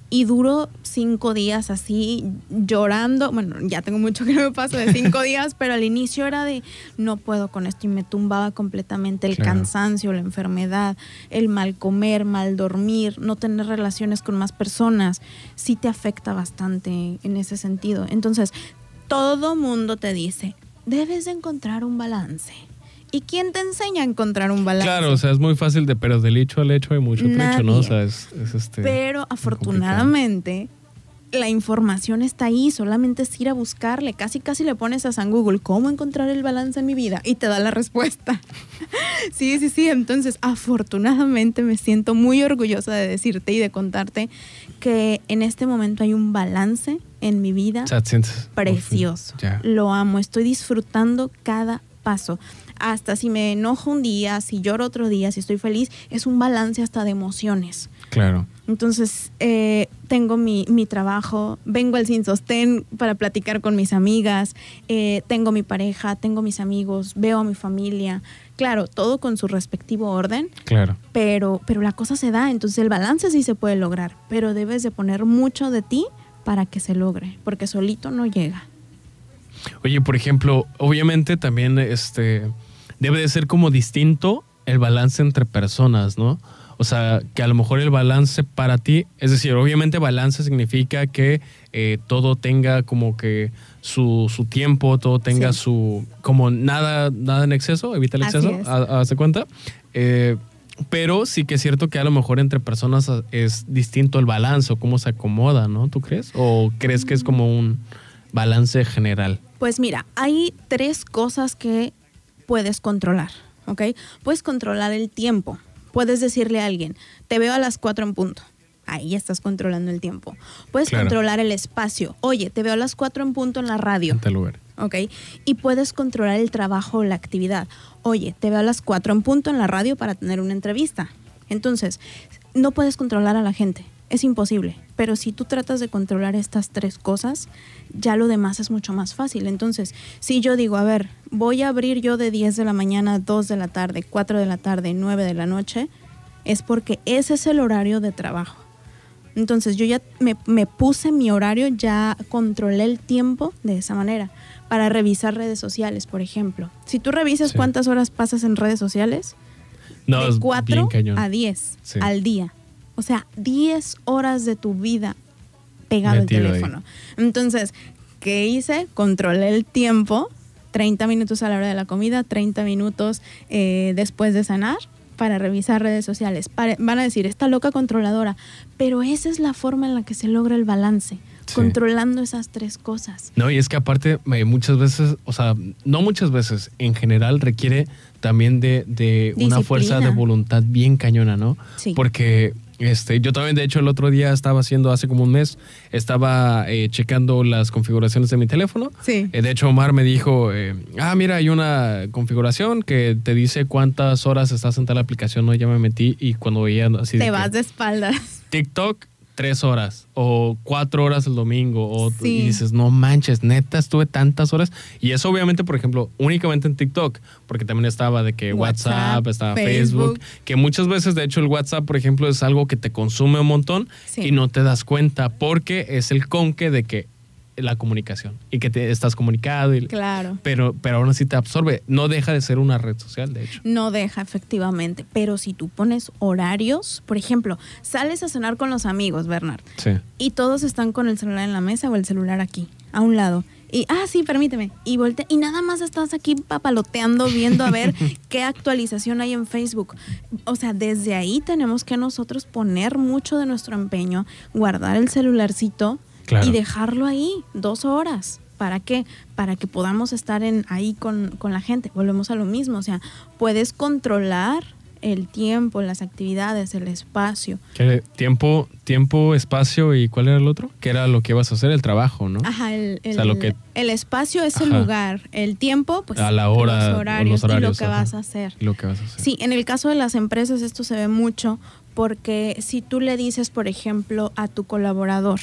Y duro cinco días así llorando. Bueno, ya tengo mucho que no me paso de cinco días, pero al inicio era de no puedo con esto y me tumbaba completamente el Claro. cansancio, la enfermedad, el mal comer, mal dormir, no tener relaciones con más personas. Sí te afecta bastante en ese sentido. Entonces, todo mundo te dice, debes de encontrar un balance. ¿Y quién te enseña a encontrar un balance? Claro, o sea, es muy fácil de, pero del hecho al hecho hay mucho trecho, ¿no? O sea, es, este. Pero afortunadamente, la información está ahí, solamente es ir a buscarle. Casi, casi le pones a San Google, ¿cómo encontrar el balance en mi vida? Y te da la respuesta. sí, sí, sí. Entonces, afortunadamente me siento muy orgullosa de decirte y de contarte que en este momento hay un balance en mi vida precioso. Lo amo, estoy disfrutando cada paso. Hasta si me enojo un día, si lloro otro día, si estoy feliz, es un balance hasta de emociones. Claro. Entonces, eh, tengo mi, trabajo, vengo al Sin Sostén para platicar con mis amigas, eh, tengo mi pareja, tengo mis amigos, veo a mi familia. Claro, todo con su respectivo orden. Claro. Pero, pero la cosa se da, entonces el balance sí se puede lograr, pero debes de poner mucho de ti para que se logre, porque solito no llega. Oye, por ejemplo, obviamente también este debe de ser como distinto el balance entre personas, ¿no? O sea, que a lo mejor el balance para ti, es decir, obviamente balance significa que eh, todo tenga como que su, tiempo, todo tenga su, como nada, nada en exceso, evita el exceso, ¿hace cuenta? Eh, pero sí que es cierto que a lo mejor entre personas es distinto el balance o cómo se acomoda, ¿no? ¿Tú crees? ¿O crees que es como un balance general? Pues mira, hay tres cosas que puedes controlar, ¿ok? Puedes controlar el tiempo. Puedes decirle a alguien, te veo a las cuatro en punto. Ahí estás controlando el tiempo. Puedes controlar el espacio. Oye, te veo a las cuatro en punto en la radio. En tal lugar. ¿ok? Y puedes controlar el trabajo o la actividad. Oye, te veo a las 4 en punto en la radio para tener una entrevista. Entonces, no puedes controlar a la gente, es imposible. Pero si tú tratas de controlar estas tres cosas, ya lo demás es mucho más fácil. Entonces, si yo digo, a ver, voy a abrir yo de 10 de la mañana, 2 de la tarde, 4 de la tarde, 9 de la noche, es porque ese es el horario de trabajo. Entonces yo ya me, me, puse mi horario, ya controlé el tiempo de esa manera para revisar redes sociales, por ejemplo. Si tú revisas cuántas horas pasas en redes sociales, no, de 4 a 10 al día. O sea, 10 horas de tu vida pegado al teléfono. Entonces, ¿qué hice? Controlé el tiempo, 30 minutos a la hora de la comida, 30 minutos eh, después de cenar para revisar redes sociales. van a decir, está loca controladora, pero esa es la forma en la que se logra el balance controlando esas tres cosas. No, y es que aparte eh, muchas veces, o sea, no muchas veces, en general requiere también de, una fuerza de voluntad bien cañona, ¿no? Sí. Porque este, yo también, de hecho, el otro día estaba haciendo, hace como un mes, estaba eh, checando las configuraciones de mi teléfono. Sí. Eh, de hecho, Omar me dijo, ah, mira, hay una configuración que te dice cuántas horas estás en tal aplicación, ¿no? Ya me metí y cuando veía así... Te vas de espaldas. TikTok tres horas o cuatro horas el domingo o y dices, no manches, neta, estuve tantas horas. Y eso obviamente, por ejemplo, únicamente en TikTok, porque también estaba de que WhatsApp, estaba Facebook. que muchas veces, de hecho, el WhatsApp, por ejemplo, es algo que te consume un montón y no te das cuenta porque es el conque de que la comunicación y que te estás comunicado. Y, claro. Pero, pero aún así te absorbe. No deja de ser una red social, de hecho. No deja, efectivamente. Pero si tú pones horarios, por ejemplo, sales a cenar con los amigos, Bernard. Sí. Y todos están con el celular en la mesa o el celular aquí, a un lado. Y, ah, sí, permíteme. Y voltea, y nada más estás aquí papaloteando, viendo a ver qué actualización hay en Facebook. O sea, desde ahí tenemos que nosotros poner mucho de nuestro empeño, guardar el celularcito y dejarlo ahí dos horas. ¿Para qué? Para que podamos estar en, ahí con, con la gente. Volvemos a lo mismo. O sea, puedes controlar el tiempo, las actividades, el espacio. ¿Qué, tiempo, tiempo, espacio y cuál era el otro? ¿Qué era lo que ibas a hacer? El trabajo, ¿no? Ajá, el, el, espacio es el lugar, el tiempo, pues a la hora, los horarios, y lo que vas a hacer. Lo que vas a hacer. Sí, en el caso de las empresas esto se ve mucho porque si tú le dices, por ejemplo, a tu colaborador,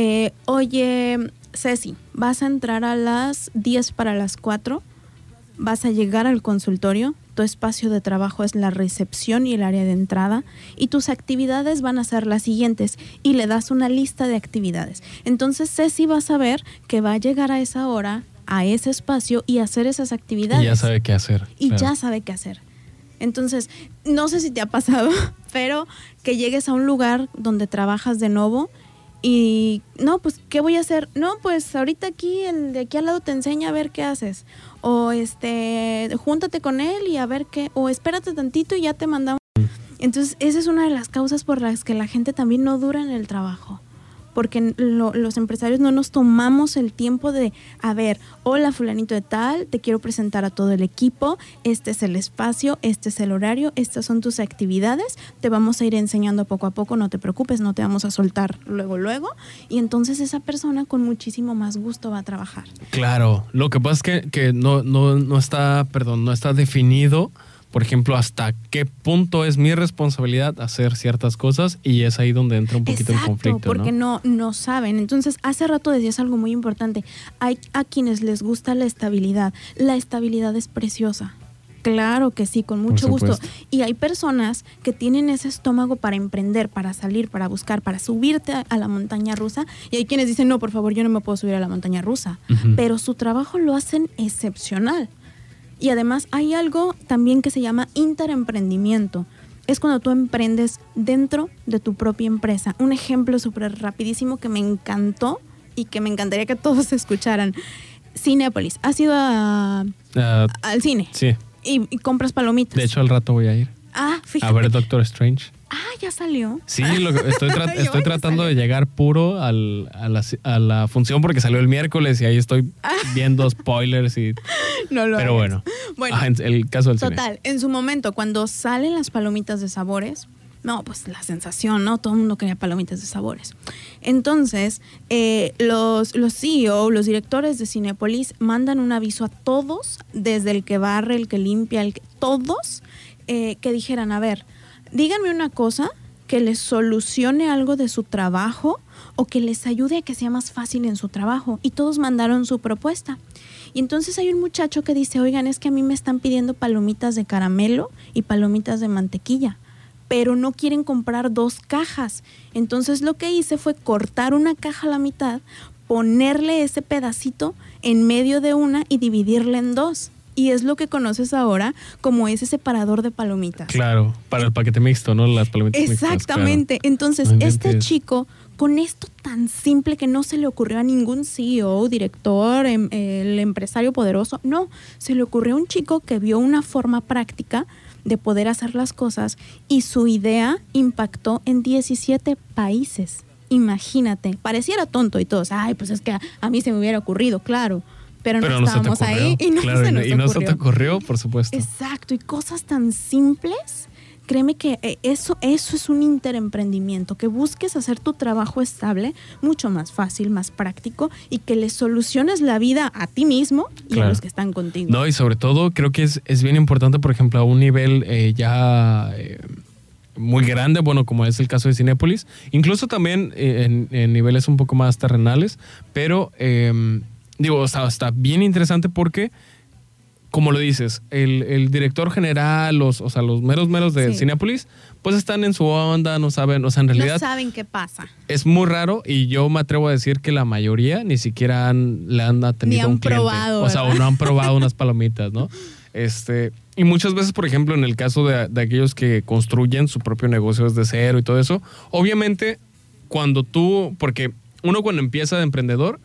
eh, oye, Ceci, vas a entrar a las 10 para las 4, vas a llegar al consultorio, tu espacio de trabajo es la recepción y el área de entrada y tus actividades van a ser las siguientes y le das una lista de actividades. Entonces Ceci va a saber que va a llegar a esa hora, a ese espacio y hacer esas actividades. Y ya sabe qué hacer. Y ya sabe qué hacer. Entonces, no sé si te ha pasado, pero que llegues a un lugar donde trabajas de nuevo Y no, pues, ¿qué voy a hacer? No, pues ahorita aquí, el de aquí al lado te enseña a ver qué haces. O este, júntate con él y a ver qué. O espérate tantito y ya te mandamos. Entonces, esa es una de las causas por las que la gente también no dura en el trabajo porque los empresarios no nos tomamos el tiempo de, a ver, hola fulanito de tal, te quiero presentar a todo el equipo, este es el espacio, este es el horario, estas son tus actividades, te vamos a ir enseñando poco a poco, no te preocupes, no te vamos a soltar luego, luego, y entonces esa persona con muchísimo más gusto va a trabajar. Claro, lo que pasa es que, que no, no, no está, perdón, no está definido por ejemplo, hasta qué punto es mi responsabilidad hacer ciertas cosas y es ahí donde entra un poquito el conflicto. Porque ¿no? no saben. Entonces, hace rato decías algo muy importante. Hay a quienes les gusta la estabilidad. La estabilidad es preciosa. Claro que sí, con mucho gusto. Y hay personas que tienen ese estómago para emprender, para salir, para buscar, para subirte a, la montaña rusa. Y hay quienes dicen, no, por favor, yo no me puedo subir a la montaña rusa. Pero su trabajo lo hacen excepcional. Y además hay algo también que se llama interemprendimiento. Es cuando tú emprendes dentro de tu propia empresa. Un ejemplo súper rapidísimo que me encantó y que me encantaría que todos escucharan. Cinépolis. ¿Has ido a, ah, al cine? Sí. Y, y, compras palomitas. De hecho, al rato voy a ir. Ah, fíjate. A ver Doctor Strange. Ah, ya salió. Sí, estoy, estoy tratando de llegar puro a, la, función porque salió el miércoles y ahí estoy ah. viendo spoilers y... No lo Pero bueno, bueno el caso del Total, en su momento, cuando salen las palomitas de sabores, no, pues la sensación, ¿no? Todo el mundo quería palomitas de sabores. Entonces, eh, los, los CEO, los directores de Cinepolis mandan un aviso a todos, desde el que barre, el que limpia, el que, todos, eh, que dijeran, a ver, díganme una cosa que les solucione algo de su trabajo o que les ayude a que sea más fácil en su trabajo. Y todos mandaron su propuesta. Y entonces hay un muchacho que dice, oigan, es que a mí me están pidiendo palomitas de caramelo y palomitas de mantequilla, pero no quieren comprar dos cajas. Entonces lo que hice fue cortar una caja a la mitad, ponerle ese pedacito en medio de una y dividirla en dos y es lo que conoces ahora como ese separador de palomitas. Claro, para el paquete mixto, ¿no? Las palomitas Exactamente. Entonces, este chico, con esto tan simple que no se le ocurrió a ningún CEO, director, em, el empresario poderoso, no, se le ocurrió a un chico que vio una forma práctica de poder hacer las cosas y su idea impactó en 17 países. Imagínate, pareciera tonto y todos, ay, pues es que a mí se me hubiera ocurrido, claro pero, no, estábamos ahí y no se nos y no se te ocurrió, por supuesto. Exacto, y cosas tan simples. Créeme que eh, eso, eso es un interemprendimiento, que busques hacer tu trabajo estable mucho más fácil, más práctico y que le soluciones la vida a ti mismo y a los que están contigo. No, y sobre todo creo que es, es bien importante, por ejemplo, a un nivel eh, ya eh, muy grande, bueno, como es el caso de Cinépolis, incluso también en, en, niveles un poco más terrenales, pero em, digo, está bien interesante porque, como lo dices, el, director general, los, o sea, los meros meros de Cinepolis, pues están en su onda, no saben, o sea, en realidad... No saben qué pasa. Es muy raro y yo me atrevo a decir que la mayoría ni siquiera le han tenido un cliente. Probado, o sea, o no han probado unas palomitas, ¿no? Este, y muchas veces, por ejemplo, en el caso de, de aquellos que construyen su propio negocio desde cero y todo eso, obviamente, cuando tú, porque uno cuando empieza de emprendedor,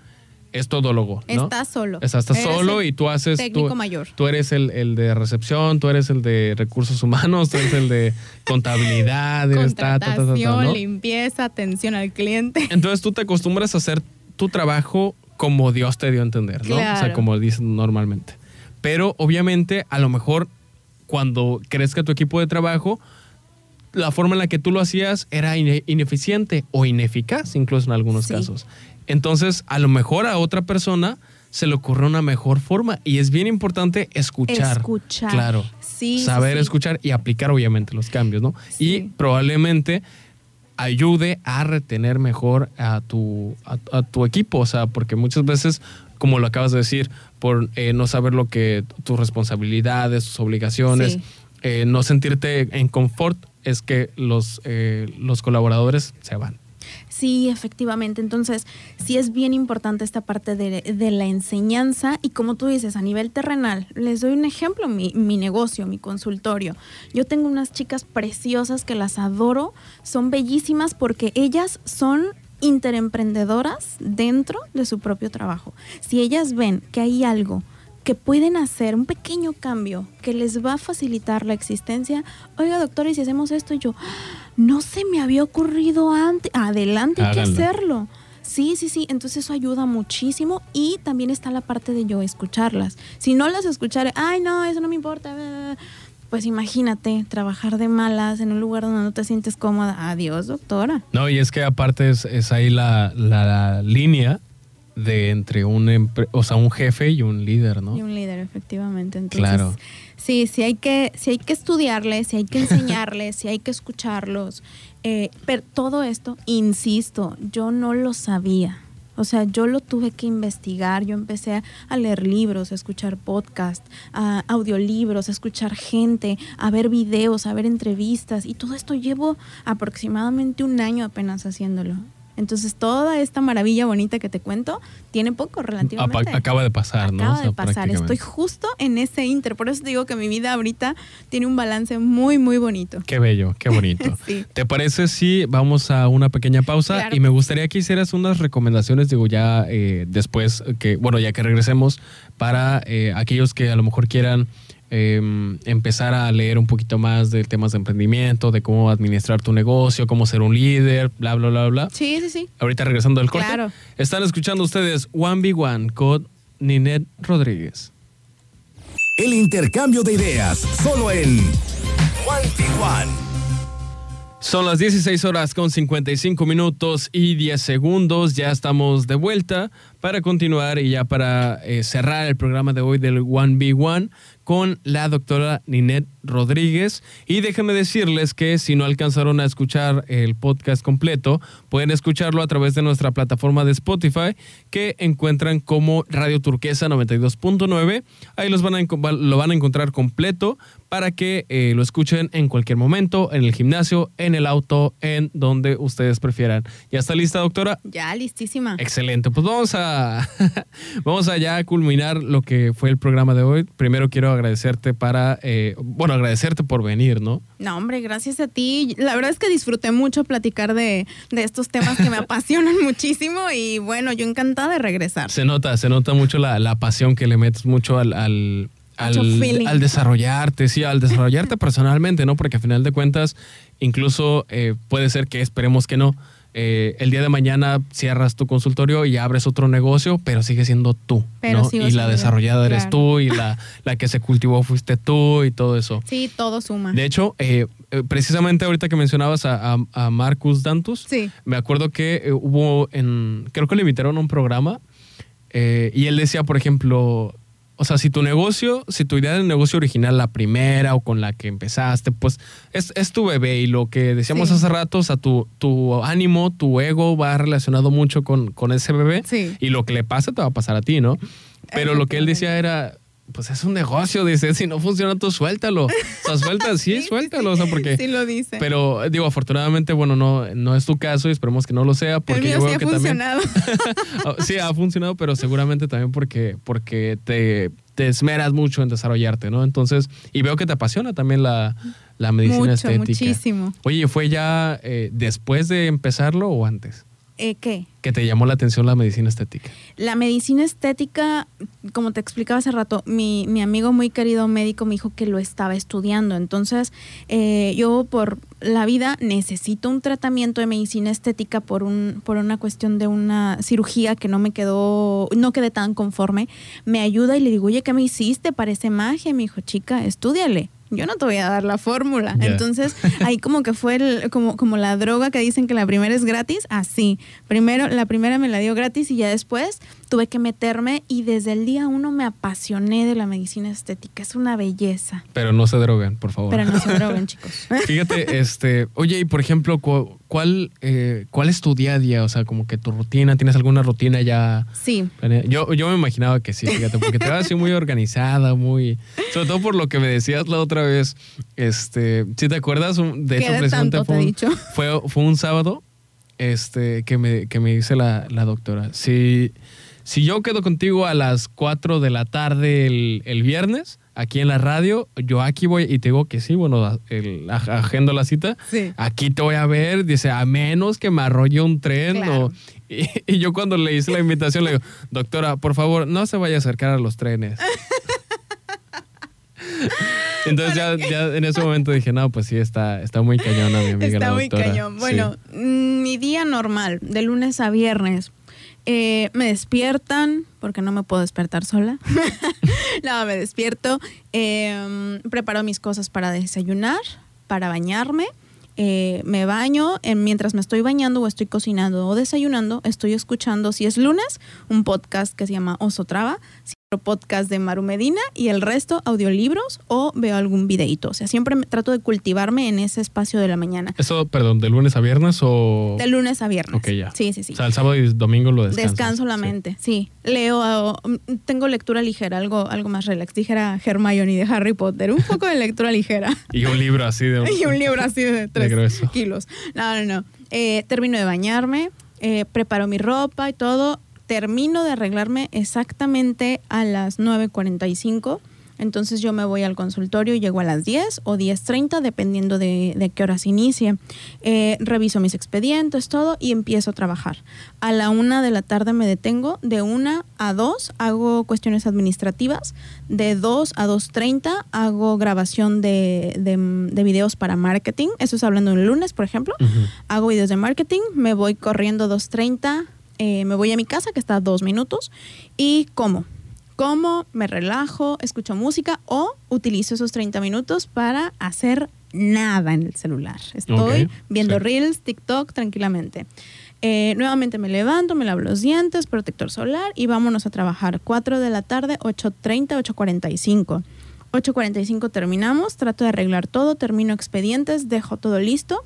es todólogo. ¿no? Estás solo. Estás, solo y tú haces. Técnico mayor. Tú eres el, de recepción, tú eres el de recursos humanos, tú eres el de contabilidad, Contratación, limpieza, atención al cliente. Entonces tú te acostumbras a hacer tu trabajo como Dios te dio a entender, ¿no? O sea, como dicen normalmente. Pero obviamente, a lo mejor cuando crezca tu equipo de trabajo, la forma en la que tú lo hacías era ineficiente o ineficaz, incluso en algunos casos. Entonces, a lo mejor a otra persona se le ocurre una mejor forma y es bien importante escuchar. Escuchar. Claro. Sí. Saber escuchar y aplicar obviamente los cambios, ¿no? Y probablemente ayude a retener mejor a tu, a, tu equipo, o sea, porque muchas veces, como lo acabas de decir, por eh, no saber lo que tus responsabilidades, tus obligaciones, eh, no sentirte en confort, es que los, eh, los colaboradores se van. Sí, efectivamente. Entonces, sí es bien importante esta parte de, la enseñanza y como tú dices, a nivel terrenal, les doy un ejemplo, mi, negocio, mi consultorio. Yo tengo unas chicas preciosas que las adoro, son bellísimas porque ellas son interemprendedoras dentro de su propio trabajo. Si ellas ven que hay algo que pueden hacer, un pequeño cambio que les va a facilitar la existencia, oiga doctora, y si hacemos esto, yo, no se me había ocurrido antes, adelante, hay que hacerlo. Sí, sí, sí, entonces eso ayuda muchísimo y también está la parte de yo escucharlas. Si no las escucharé, ay no, eso no me importa, pues imagínate trabajar de malas en un lugar donde no te sientes cómoda. Adiós, doctora. No, y es que aparte es, ahí la, la, línea de entre un, o sea, un jefe y un líder, ¿no? Y un líder, efectivamente. Entonces, claro. Sí, sí hay que, sí hay que estudiarles, sí hay que enseñarles, sí hay que escucharlos. Eh, pero todo esto, insisto, yo no lo sabía. O sea, yo lo tuve que investigar, yo empecé a, leer libros, a escuchar podcasts, a audiolibros, a escuchar gente, a ver videos, a ver entrevistas y todo esto llevo aproximadamente un año apenas haciéndolo. Entonces, toda esta maravilla bonita que te cuento tiene poco relativamente. Acaba de pasar, ¿no? Acaba de pasar. Estoy justo en ese inter. Por eso digo que mi vida ahorita tiene un balance muy, muy bonito. Qué bello, qué bonito. ¿Te parece si vamos a una pequeña pausa? Y me gustaría que hicieras unas recomendaciones, digo, ya eh, después, que bueno, ya que regresemos, para eh, aquellos que a lo mejor quieran Em, empezar a leer un poquito más de temas de emprendimiento, de cómo administrar tu negocio, cómo ser un líder, bla, bla, bla, bla. Sí, sí, sí. Ahorita regresando del corte. Claro. Están escuchando ustedes One b One con Ninet Rodríguez. El intercambio de ideas, solo en One b One. Son las 16 horas con 55 minutos y 10 segundos. Ya estamos de vuelta para continuar y ya para eh, cerrar el programa de hoy del One b One con la doctora Ninette Rodríguez. Y déjenme decirles que si no alcanzaron a escuchar el podcast completo, pueden escucharlo a través de nuestra plataforma de Spotify que encuentran como Radio Turquesa 92.9. Ahí los van a, lo van a encontrar completo para que eh, lo escuchen en cualquier momento, en el gimnasio, en el auto, en donde ustedes prefieran. ¿Ya está lista, doctora? Ya, listísima. Excelente. Pues vamos a, vamos a ya culminar lo que fue el programa de hoy. Primero quiero agradecerte para, eh, bueno, agradecerte por venir, ¿no? No, hombre, gracias a ti. La verdad es que disfruté mucho platicar de, estos temas que me apasionan muchísimo y bueno, yo encantada de regresar. Se nota, se nota mucho la, la pasión que le metes mucho al, al al, desarrollarte, sí, al desarrollarte personalmente, ¿no? Porque a final de cuentas, incluso eh, puede ser que esperemos que no, eh, el día de mañana cierras tu consultorio y abres otro negocio, pero sigue siendo tú, ¿no? Y la desarrollada eres tú y la, la que se cultivó fuiste tú y todo eso. Sí, todo suma. De hecho, eh, precisamente ahorita que mencionabas a, a, Marcus Dantus, me acuerdo que hubo en, creo que le invitaron a un programa y él decía, por ejemplo, o sea, si tu negocio, si tu idea de negocio original, la primera o con la que empezaste, pues es, tu bebé y lo que decíamos hace rato, o sea, tu, tu ánimo, tu ego va relacionado mucho con, con ese bebé y lo que le pasa te va a pasar a ti, ¿no? Pero lo que él decía era, pues es un negocio, dice, si no funciona tú suéltalo. O sea, suelta, sí, suéltalo, o sea, porque... Sí lo dice. Pero digo, afortunadamente, bueno, no, no es tu caso y esperemos que no lo sea, porque yo veo sí ha funcionado. Oh, sí, ha funcionado, pero seguramente también porque, porque te, te esmeras mucho en desarrollarte, ¿no? Entonces, y veo que te apasiona también la, la medicina Mucho, estética. Muchísimo. Oye, ¿fue ya eh, después de empezarlo o antes? Eh, ¿Qué? Que te llamó la atención la medicina estética. La medicina estética, como te explicaba hace rato, mi, mi amigo muy querido médico me dijo que lo estaba estudiando. Entonces, eh, yo por la vida necesito un tratamiento de medicina estética por, un, por una cuestión de una cirugía que no me quedó, no quedé tan conforme. Me ayuda y le digo, oye, ¿qué me hiciste? Parece magia. Me dijo, chica, estudiale yo no te voy a dar la fórmula. Entonces, ahí como que fue el, como, como la droga que dicen que la primera es gratis, así. Primero, la primera me la dio gratis y ya después tuve que meterme y desde el día uno me apasioné de la medicina estética. Es una belleza. Pero no se droguen, por favor. Pero no se droguen, chicos. Fíjate, este, oye, y por ejemplo, ¿cuál, eh, ¿cuál es tu día a día? O sea, como que tu rutina, ¿tienes alguna rutina ya? Sí. Yo, yo me imaginaba que sí, fíjate, porque te vas así muy organizada, muy... Sobre todo por lo que me decías la otra vez. Este, si te acuerdas, de hecho, precisamente fue, fue, un sábado este, que, me, que me dice la, la doctora. Si si yo quedo contigo a las 4 de la tarde el, el viernes, aquí en la radio, yo aquí voy y te digo que sí, bueno, el, ag- agendo la cita, Sí. aquí te voy a ver, dice, a menos que me arrolle un tren. Claro. o- y, y yo cuando le hice la invitación le digo, doctora, por favor, no se vaya a acercar a los trenes. Entonces ya, ya en ese momento dije, no, pues sí, está, está muy cañona mi amiga Está la muy doctora". cañón. Bueno, mm, mi día normal, de lunes a viernes. Eh, me despiertan, porque no me puedo despertar sola. no, me despierto. eh, preparo mis cosas para desayunar, para bañarme. eh, me baño, mientras me estoy bañando o estoy cocinando o desayunando, estoy escuchando, si es lunes, un podcast que se llama Oso Traba, podcast de Maru Medina y el resto audiolibros o veo algún videito. O sea, siempre me- trato de cultivarme en ese espacio de la mañana. Eso, perdón, ¿de lunes a viernes o...? De lunes a viernes. Ok, ya. Sí, sí, sí. O sea, el sábado y domingo lo descansas. Descanso la mente, sí. Leo, uh, tengo lectura ligera, algo, algo más relax. Dijera Hermione de Harry Potter, un poco de lectura ligera. Y un libro así de... y un libro así de tres grueso. kilos. No, no, no. Eh, termino de bañarme, eh, preparo mi ropa y todo. Termino de arreglarme exactamente a las 9.45. Entonces yo me voy al consultorio, llego a las 10 o 10.30, dependiendo de, de qué horas inicie. Eh, reviso mis expedientes, todo, y empiezo a trabajar. A la una de la tarde me detengo, de una a dos hago cuestiones administrativas, de 2 a 2.30 hago grabación de, de, de videos para marketing, eso es hablando un lunes, por ejemplo. Ujú. Hago videos de marketing, me voy corriendo 2.30, eh, me voy a mi casa, que está a dos minutos, y como. Como, me relajo, escucho música o utilizo esos 30 minutos para hacer nada en el celular. Estoy viendo sí. Reels, TikTok tranquilamente. Eh, nuevamente me levanto, me lavo los dientes, protector solar y vámonos a trabajar. 4 de la tarde, 8.30, 8.45. 8.45 terminamos, trato de arreglar todo, termino expedientes, dejo todo listo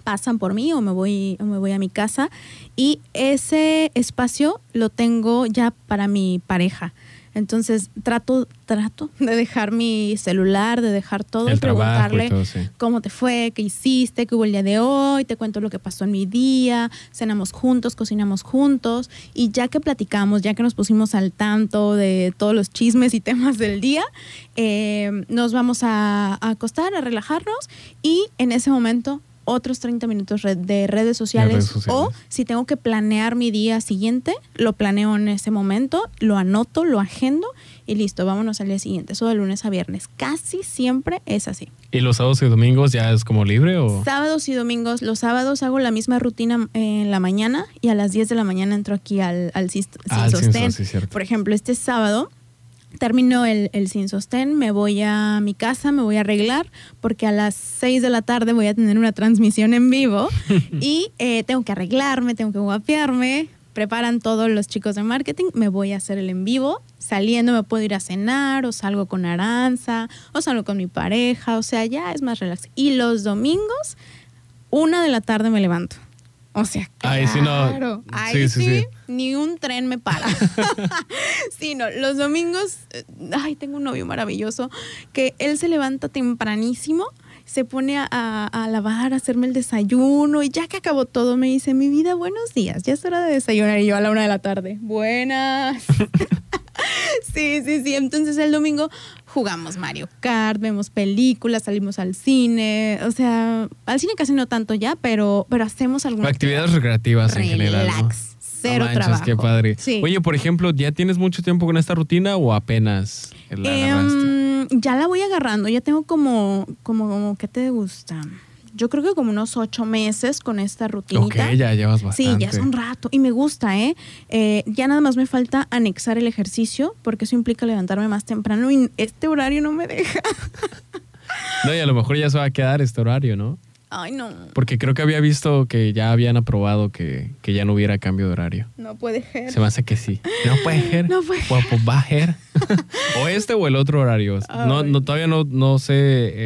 pasan por mí o me voy o me voy a mi casa y ese espacio lo tengo ya para mi pareja. Entonces trato trato de dejar mi celular, de dejar todo El y trabajo y preguntarle todo, sí. cómo te fue, qué hiciste, qué hubo el día de hoy, te cuento lo que pasó en mi día, cenamos juntos, cocinamos juntos y ya que platicamos, ya que nos pusimos al tanto de todos los chismes y temas del día, eh, nos vamos a, a acostar, a relajarnos y en ese momento otros 30 minutos de redes sociales, redes sociales. o si tengo que planear mi día siguiente, lo planeo en ese momento, lo anoto, lo agendo y listo, vámonos al día siguiente. Eso de lunes a viernes. Casi siempre es así. ¿Y los sábados y domingos ya es como libre o...? Sábados y domingos, los sábados hago la misma rutina en la mañana y a las 10 de la mañana entro aquí al, al Ah, al sostén. sos, sí, cierto. Por ejemplo, este sábado termino el, el sin sostén, me voy a mi casa, me voy a arreglar porque a las 6 de la tarde voy a tener una transmisión en vivo y eh, tengo que arreglarme, tengo que guapearme. Preparan todos los chicos de marketing, me voy a hacer el en vivo. Saliendo me puedo ir a cenar o salgo con Aranza o salgo con mi pareja, o sea, ya es más relax. Y los domingos, una de la tarde me levanto. O sea, Ahí sí no- claro, ahí sí, sí, sí. ni un tren me para. sí, no, los domingos, eh, ay, tengo un novio maravilloso que él se levanta tempranísimo, se pone a, a- a lavar, a hacerme el desayuno y ya que acabó todo me dice, mi vida, buenos días, ya es hora de desayunar y yo a la una de la tarde, buenas. Sí, sí, sí. Entonces el domingo jugamos Mario Kart, vemos películas, salimos al cine. O sea, al cine casi no tanto ya, pero, pero hacemos algunas Actividades recreativas en general. ¿no? Relax, cero No manches, trabajo. qué padre. Sí. Oye, por ejemplo, ¿ya tienes mucho tiempo con esta rutina o apenas la? Em, ya la voy agarrando. Ya tengo como, como, ¿qué te gusta? Yo creo que como unos ocho meses con esta rutinita. Ok, ya llevas bastante. Sí, ya es un rato. Y me gusta, ¿eh? Eh, Ya nada más me falta anexar el ejercicio, porque eso implica levantarme más temprano y este horario no me deja. No, y a lo mejor ya se va a quedar este horario, ¿no? Ay, no. Porque creo que había visto que ya habían aprobado que, que ya no hubiera cambio de horario. No puede ser. Se me hace que sí. No puede ser. No puede Pues, pues va a ser. o este o el otro horario. No, Ay. no, todavía no, no sé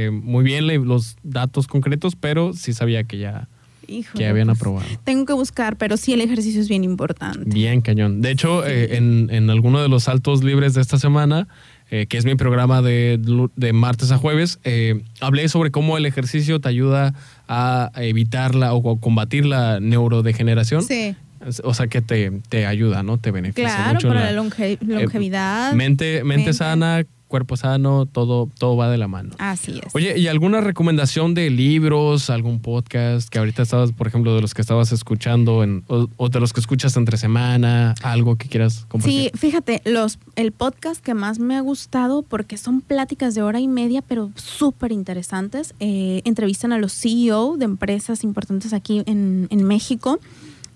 eh, muy bien los datos concretos, pero sí sabía que ya, Híjole, que habían pues, aprobado. Tengo que buscar, pero sí el ejercicio es bien importante. Bien cañón. De hecho, eh, en, en alguno de los saltos libres de esta semana, eh, que es mi programa de, de martes a jueves, eh, hablé sobre cómo el ejercicio te ayuda a evitar la, o combatir la neurodegeneración. Sí. O sea, que te, te ayuda, ¿no? Te beneficia claro, mucho. para la- longe- longevidad. mente, mente mente. sana, cuerpo sano, todo, todo va de la mano. Así es. Oye, ¿y alguna recomendación de libros, algún podcast que ahorita estabas, por ejemplo, de los que estabas escuchando en, o, o de los que escuchas entre semana, algo que quieras Sí, compartir? fíjate, los, el podcast que más me ha gustado porque son pláticas de hora y media, pero súper interesantes. Eh, entrevistan a los CEO de empresas importantes aquí en, en México.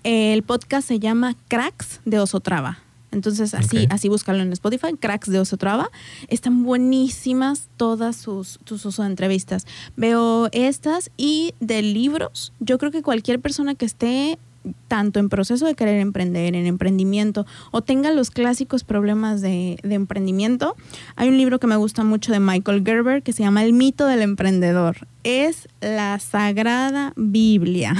El podcast se llama Cracks de Osotrava. Entonces, así, así búscalo en Spotify, Cracks de Osotrava. Están buenísimas todas sus, sus, sus entrevistas. Veo estas y de libros, yo creo que cualquier persona que esté tanto en proceso de querer emprender, en emprendimiento, o tenga los clásicos problemas de, de emprendimiento, hay un libro que me gusta mucho de Michael Gerber que se llama El mito del emprendedor. Es la sagrada Biblia.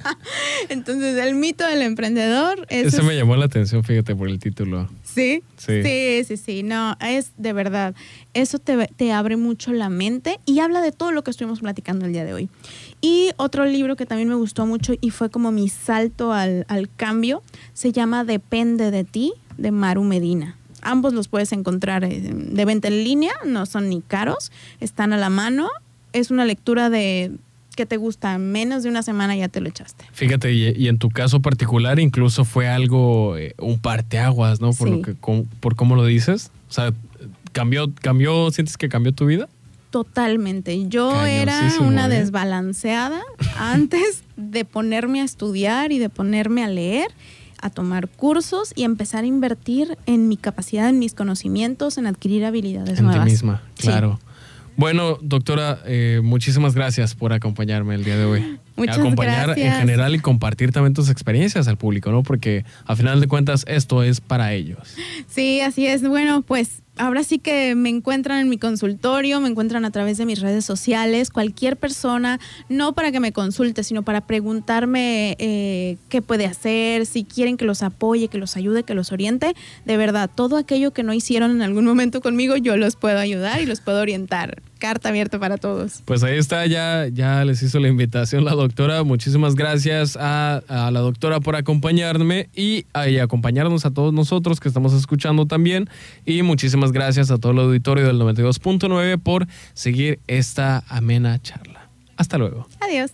Entonces, el mito del emprendedor es... Ese me llamó la atención, fíjate, por el título. ¿Sí? Sí. sí, sí, sí, no, es de verdad, eso te, te abre mucho la mente y habla de todo lo que estuvimos platicando el día de hoy. Y otro libro que también me gustó mucho y fue como mi salto al, al cambio, se llama Depende de ti, de Maru Medina. Ambos los puedes encontrar eh, de venta en línea, no son ni caros, están a la mano. Es una lectura de que te gusta, menos de una semana ya te lo echaste. Fíjate, y, y en tu caso particular incluso fue algo, eh, un parteaguas, ¿no? Por, Sí. lo que, com- por cómo lo dices. O sea, cambió, cambió, ¿sientes que cambió tu vida? Totalmente. Yo era una ¿eh? desbalanceada antes de ponerme a estudiar y de ponerme a leer, a tomar cursos y empezar a invertir en mi capacidad, en mis conocimientos, en adquirir habilidades en nuevas. ti misma, Sí. Bueno, doctora, eh, muchísimas gracias por acompañarme el día de hoy. Muchas Acompañar en general y compartir también tus experiencias al público, ¿no? Porque a final de cuentas esto es para ellos. Sí, así es. Bueno, pues ahora sí que me encuentran en mi consultorio, me encuentran a través de mis redes sociales, cualquier persona, no para que me consulte, sino para preguntarme eh, qué puede hacer, si quieren que los apoye, que los ayude, que los oriente. De verdad, todo aquello que no hicieron en algún momento conmigo, yo los puedo ayudar y los puedo orientar. Carta abierta para todos. Pues ahí está, ya, ya les hizo la invitación la doctora. Muchísimas gracias a, a la doctora por acompañarme y, a- y acompañarnos a todos nosotros que estamos escuchando también. Y muchísimas gracias a todo el auditorio del 92.9 por seguir esta amena charla. Hasta luego. Adiós.